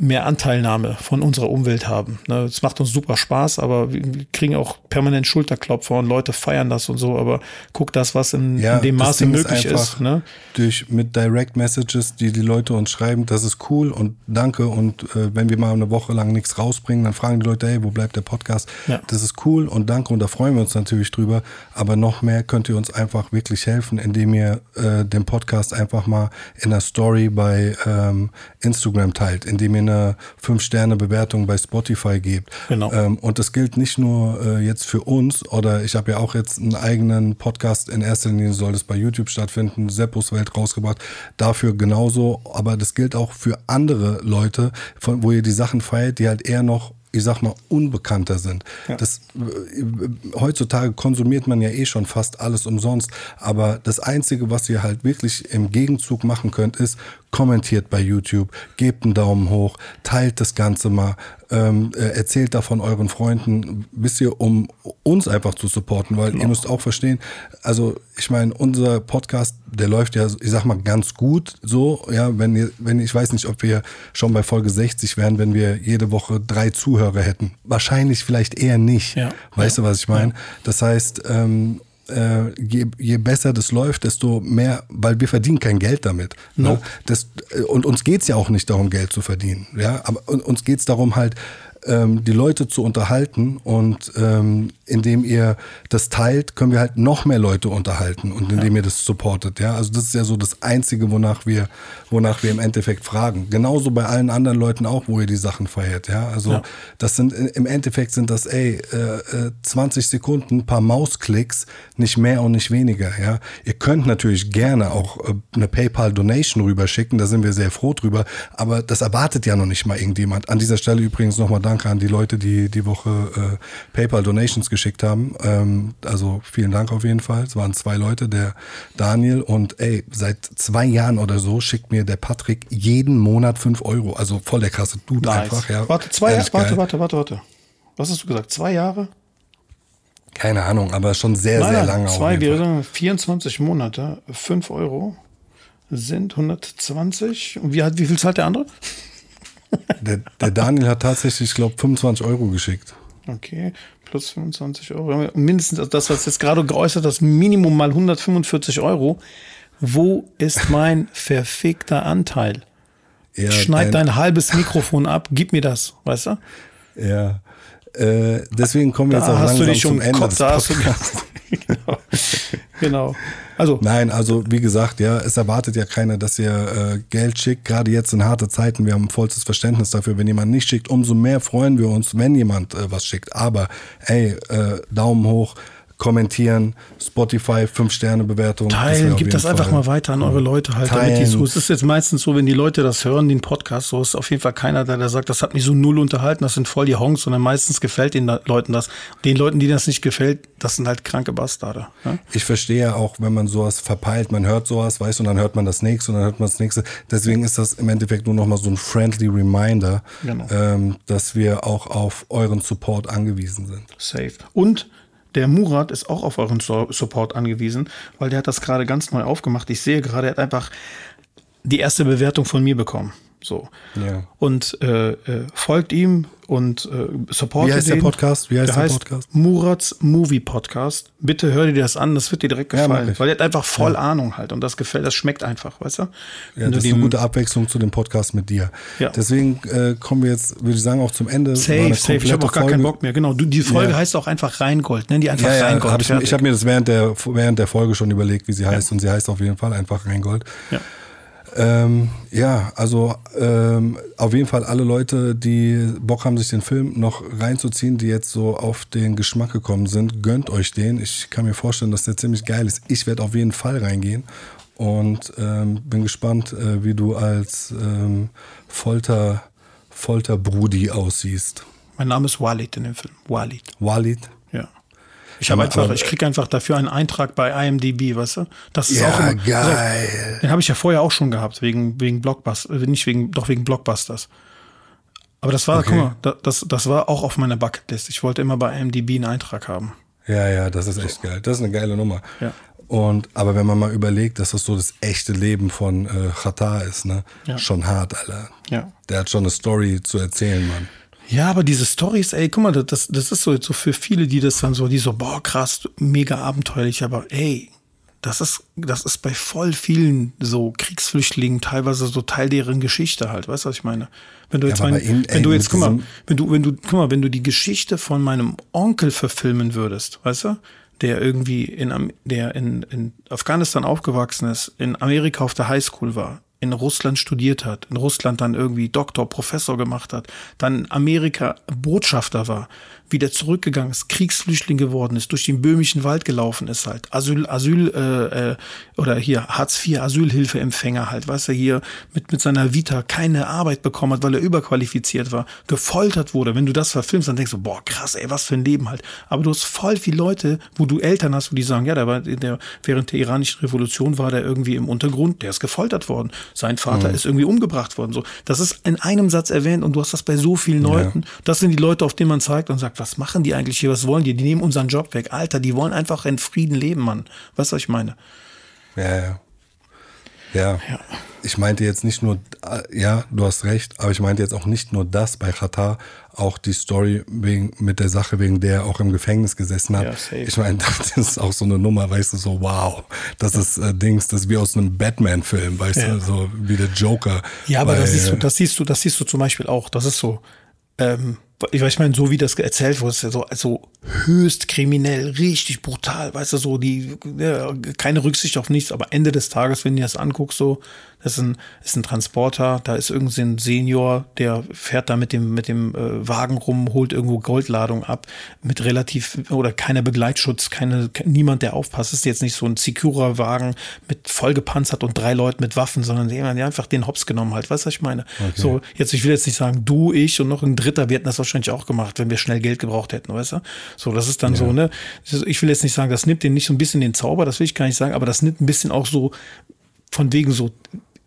mehr Anteilnahme von unserer Umwelt haben. Ne, Es macht uns super Spaß, aber wir kriegen auch permanent Schulterklopfer und Leute feiern das und so, aber guck das, was in, in dem Maße möglich ist. einfach ne? Durch mit Direct Messages, die die Leute uns schreiben, das ist cool und danke. Und äh, wenn wir mal eine Woche lang nichts rausbringen, dann fragen die Leute, hey, wo bleibt der Podcast? Ja. Das ist cool und danke und da freuen wir uns natürlich drüber. Aber noch mehr könnt ihr uns einfach wirklich helfen, indem ihr äh, den Podcast einfach mal in der Story bei ähm, Instagram teilt, indem ihr eine 5-Sterne-Bewertung bei Spotify gebt. Genau. Ähm, und das gilt nicht nur äh, jetzt für uns oder ich habe ja auch jetzt einen eigenen Podcast. In erster Linie soll das bei YouTube stattfinden, Seppos Welt rausgebracht. Dafür genauso. Aber das gilt auch für andere Leute, von, wo ihr die Sachen feiert, die halt eher noch ich sag mal, unbekannter sind. Das, äh, heutzutage konsumiert man ja eh schon fast alles umsonst. Aber das Einzige, was ihr halt wirklich im Gegenzug machen könnt, ist, kommentiert bei YouTube, gebt einen Daumen hoch, teilt das Ganze mal, ähm, äh, erzählt davon euren Freunden, wisst ihr, um uns einfach zu supporten, weil ihr müsst auch verstehen, also ich meine, unser Podcast, der läuft ja, ich sag mal, ganz gut so, ja, wenn ihr, wenn ich weiß nicht, ob wir schon bei Folge 60 wären, wenn wir jede Woche drei Zuhörer hätten. Wahrscheinlich vielleicht eher nicht. Ja. Weißt du, was ich meine? Das heißt, ähm, äh, je, je besser das läuft, desto mehr, weil wir verdienen kein Geld damit. Ne? Das, äh, und uns geht's ja auch nicht darum, Geld zu verdienen. Ja? Aber uns geht's darum, halt ähm, die Leute zu unterhalten und ähm, indem ihr das teilt, können wir halt noch mehr Leute unterhalten und indem ihr das supportet. Ja? Also das ist ja so das Einzige, wonach wir, wonach wir im Endeffekt fragen. Genauso bei allen anderen Leuten auch, wo ihr die Sachen feiert. Ja? Also Ja. das sind im Endeffekt sind das, ey, äh, äh, 20 Sekunden, ein paar Mausklicks, nicht mehr und nicht weniger. Ja, ihr könnt natürlich gerne auch äh, eine PayPal-Donation rüberschicken, da sind wir sehr froh drüber, aber das erwartet ja noch nicht mal irgendjemand. An dieser Stelle übrigens nochmal Danke an die Leute, die die Woche äh, PayPal-Donations geschickt haben. Ähm, also vielen Dank auf jeden Fall. Es waren zwei Leute, der Daniel und ey, seit zwei Jahren oder so schickt mir der Patrick jeden Monat fünf Euro. Also voll der krasse Dude einfach. Ja. Warte, zwei Jahre, warte, warte, warte, warte. Was hast du gesagt? Zwei Jahre? Keine Ahnung, aber schon sehr, sehr lange. auf zwei, jeden wir Fall. sagen 24 Monate, 5 Euro sind 120. Und wie, hat- wie viel zahlt der andere? Der, der Daniel hat tatsächlich, ich glaube, 25 Euro geschickt. Okay, plus 25 Euro. Mindestens das, was jetzt gerade geäußert hast, Minimum mal 145 Euro. Wo ist mein [LAUGHS] verfickter Anteil? Ja, Schneid dein halbes Mikrofon ab, gib mir das, weißt du? Ja. Äh, deswegen kommen wir jetzt Da auch hast du langsam zum Ende Kopf, da hast du [LAUGHS] genau. genau. Also, Nein, also wie gesagt, ja, es erwartet ja keiner, dass ihr äh, Geld schickt. Gerade jetzt in harte Zeiten, wir haben vollstes Verständnis dafür. Wenn jemand nicht schickt, umso mehr freuen wir uns, wenn jemand äh, was schickt. Aber ey, äh, Daumen hoch, kommentieren, Spotify, 5-Sterne-Bewertung. das wär teilen, gib das einfach Fall mal weiter an eure Leute halt, damit die so. Es ist jetzt meistens so, wenn die Leute das hören, den Podcast, so ist auf jeden Fall keiner, der, der sagt, das hat mich so null unterhalten, das sind voll die Honks, sondern meistens gefällt den da- Leuten das. Den Leuten, die das nicht gefällt, das sind halt kranke Bastarde. Ja? Ich verstehe ja auch, wenn man sowas verpeilt, man hört sowas, weißt du, und dann hört man das nächste und dann hört man das nächste. Deswegen ist das im Endeffekt nur nochmal so ein friendly Reminder, Genau. ähm, dass wir auch auf euren Support angewiesen sind. Safe. Und der Murat ist auch auf euren Support angewiesen, weil der hat das gerade ganz neu aufgemacht. Ich sehe gerade, er hat einfach die erste Bewertung von mir bekommen. So. Ja. Und äh, äh, folgt ihm und äh, supportet Wie heißt der ihn. Podcast? Wie heißt der der heißt Podcast? Murats Movie Podcast. Bitte hör dir das an, das wird dir direkt Ja, gefallen. ich. weil er hat einfach voll Ahnung halt und das gefällt, das schmeckt einfach, weißt du? Ja, das ist eine gute Abwechslung zu dem Podcast mit dir. Ja. Deswegen äh, kommen wir jetzt, würde ich sagen, auch zum Ende. Safe, safe. Ich habe auch gar Folge. keinen Bock mehr. Genau, du, die Folge Ja. heißt auch einfach Rheingold. Nenn die einfach Ja, ja, Rheingold. hab ich, ich habe mir das während der, während der Folge schon überlegt, wie sie heißt. Und sie heißt auf jeden Fall einfach Rheingold. ja. Ähm, ja, also ähm, auf jeden Fall alle Leute, die Bock haben, sich den Film noch reinzuziehen, die jetzt so auf den Geschmack gekommen sind, gönnt euch den. Ich kann mir vorstellen, dass der ziemlich geil ist. Ich werde auf jeden Fall reingehen und ähm, bin gespannt, äh, wie du als ähm, Folter Folterbrudi aussiehst. Mein Name ist Walid in dem Film. Walid. Walid? Ich habe einfach, ich kriege einfach dafür einen Eintrag bei IMDb, weißt du? Das ist Ja, auch immer, geil. Auf, den habe ich ja vorher auch schon gehabt, wegen, wegen Blockbusters, äh, nicht wegen, doch wegen Blockbusters. Aber das war, Okay. guck mal, da- das, das war auch auf meiner Bucketlist. Ich wollte immer bei IMDb einen Eintrag haben. Ja, ja, das ist echt geil. Das ist eine geile Nummer. Ja. Und aber wenn man mal überlegt, dass das so das echte Leben von äh, ist, ne? Ja. Schon hart, Alter. Ja. Der hat schon eine Story zu erzählen, Mann. Ja, aber diese Stories, ey, guck mal, das, das ist so, so für viele, die das dann so, die so, boah, krass, mega abenteuerlich, aber ey, das ist, das ist bei voll vielen so Kriegsflüchtlingen teilweise so Teil deren Geschichte halt, weißt du, was ich meine? Wenn du jetzt, aber mein, bei ihm, ey, wenn du jetzt, guck mal, wenn du, wenn du, guck mal, wenn du die Geschichte von meinem Onkel verfilmen würdest, weißt du, der irgendwie in, der in, in Afghanistan aufgewachsen ist, in Amerika auf der Highschool war, in Russland studiert hat, in Russland dann irgendwie Doktor, Professor gemacht hat, dann Amerika Botschafter war, wieder zurückgegangen ist, Kriegsflüchtling geworden ist, durch den böhmischen Wald gelaufen ist halt, Asyl, Asyl äh, äh, oder hier Hartz IV Asylhilfeempfänger halt, weißt du, hier mit mit seiner Vita keine Arbeit bekommen hat, weil er überqualifiziert war, gefoltert wurde. Wenn du das verfilmst, dann denkst du, boah, krass, ey, was für ein Leben halt. Aber du hast voll viele Leute, wo du Eltern hast, wo die sagen, ja, der war in der während der iranischen Revolution war der irgendwie im Untergrund, der ist gefoltert worden. Sein Vater ist irgendwie umgebracht worden. So, das ist in einem Satz erwähnt und du hast das bei so vielen Leuten. Das sind die Leute, auf denen man zeigt und sagt, was machen die eigentlich hier? Was wollen die? Die nehmen unseren Job weg. Alter, die wollen einfach in Frieden leben, Mann. Weißt du, was ich meine? Ja, ja. Ja. Ich meinte jetzt nicht nur, äh, ja, du hast recht, aber ich meinte jetzt auch nicht nur das bei Qatar, auch die Story wegen, mit der Sache, wegen der er auch im Gefängnis gesessen hat. Ja, ich meine, [LAUGHS] das ist auch so eine Nummer, weißt du, so wow, das ist äh, Dings, das ist wie aus einem Batman-Film, weißt Ja. du, so wie der Joker. Ja, aber das siehst du, das siehst du, das siehst du zum Beispiel auch. Das ist so, ähm, ich, ich meine, so wie das erzählt wurde, ist ja so also höchst kriminell, richtig brutal, weißt du, so die ja, keine Rücksicht auf nichts, aber Ende des Tages, wenn du das anguckst, so, das ist ein, ist ein Transporter, da ist irgend so ein Senior, der fährt da mit dem, mit dem äh, Wagen rum, holt irgendwo Goldladung ab, mit relativ, oder keiner Begleitschutz, keine, ke- niemand, der aufpasst. Es ist jetzt nicht so ein Secura-Wagen mit vollgepanzert und drei Leuten mit Waffen, sondern jemand, der einfach den Hops genommen hat. Weißt du, was ich meine? So, jetzt, ich will jetzt nicht sagen, du, ich und noch ein Dritter, wir hätten das wahrscheinlich auch gemacht, wenn wir schnell Geld gebraucht hätten, weißt du? So, das ist dann so, ne? Das Ich will jetzt nicht sagen, das nimmt den nicht so ein bisschen den Zauber, das will ich gar nicht sagen, aber das nimmt ein bisschen auch so von wegen so,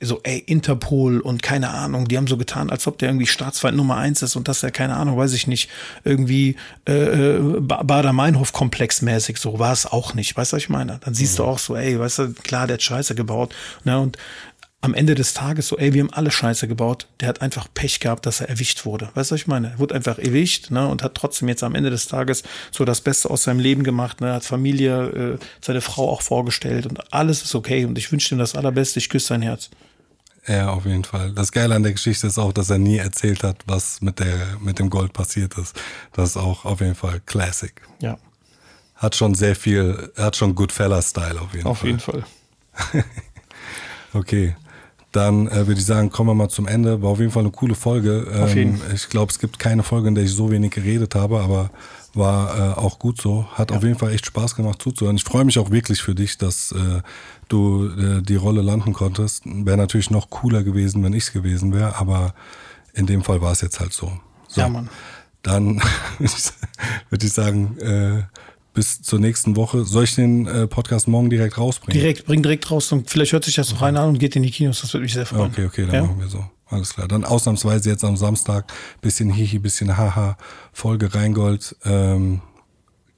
so, ey, Interpol und keine Ahnung, die haben so getan, als ob der irgendwie Staatsfeind Nummer eins ist und dass er, keine Ahnung, weiß ich nicht, irgendwie äh, äh, Ba- Bader-Meinhof-Komplex mäßig, so war es auch nicht, weißt du, was ich meine? Dann siehst du auch so, ey, weißt du, klar, der hat Scheiße gebaut, ne, und am Ende des Tages so, ey, wir haben alle Scheiße gebaut. Der hat einfach Pech gehabt, dass er erwischt wurde. Weißt du, was ich meine? Er wurde einfach erwischt, ne, und hat trotzdem jetzt am Ende des Tages so das Beste aus seinem Leben gemacht, ne, hat Familie, äh, seine Frau auch vorgestellt und alles ist okay und ich wünsche ihm das Allerbeste, ich küsse sein Herz. Ja, auf jeden Fall. Das Geile an der Geschichte ist auch, dass er nie erzählt hat, was mit der, mit dem Gold passiert ist. Das ist auch auf jeden Fall Classic. Ja, Hat schon sehr viel, hat schon Goodfella-Style auf jeden auf Fall. jeden Fall. [LAUGHS] Okay. Dann äh, würde ich sagen, kommen wir mal zum Ende. War auf jeden Fall eine coole Folge. Ähm, Auf jeden. Ich glaube, es gibt keine Folge, in der ich so wenig geredet habe, aber war äh, auch gut so. Hat auf jeden Fall echt Spaß gemacht zuzuhören. Ich freue mich auch wirklich für dich, dass äh, du äh, die Rolle landen konntest. Wäre natürlich noch cooler gewesen, wenn ich es gewesen wäre, aber in dem Fall war es jetzt halt so. so. Ja, Mann. Dann [LAUGHS] würde ich sagen, äh, bis zur nächsten Woche. Soll ich den äh, Podcast morgen direkt rausbringen? Direkt, bring direkt raus und vielleicht hört sich das noch einer an und geht in die Kinos. Das würde mich sehr freuen. Okay, okay, dann ja? machen wir so. Alles klar. Dann ausnahmsweise jetzt am Samstag bisschen Hihi, bisschen Haha, Folge Rheingold. Ähm,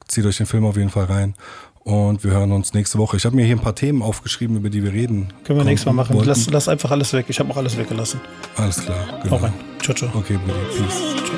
zieht euch den Film auf jeden Fall rein. Und wir hören uns nächste Woche. Ich habe mir hier ein paar Themen aufgeschrieben, über die wir reden. Können wir nächstes Mal machen. Lass, lass einfach alles weg. Ich habe auch alles weggelassen. Alles klar. Hau rein. Ciao, ciao. Okay, Buddy. Peace.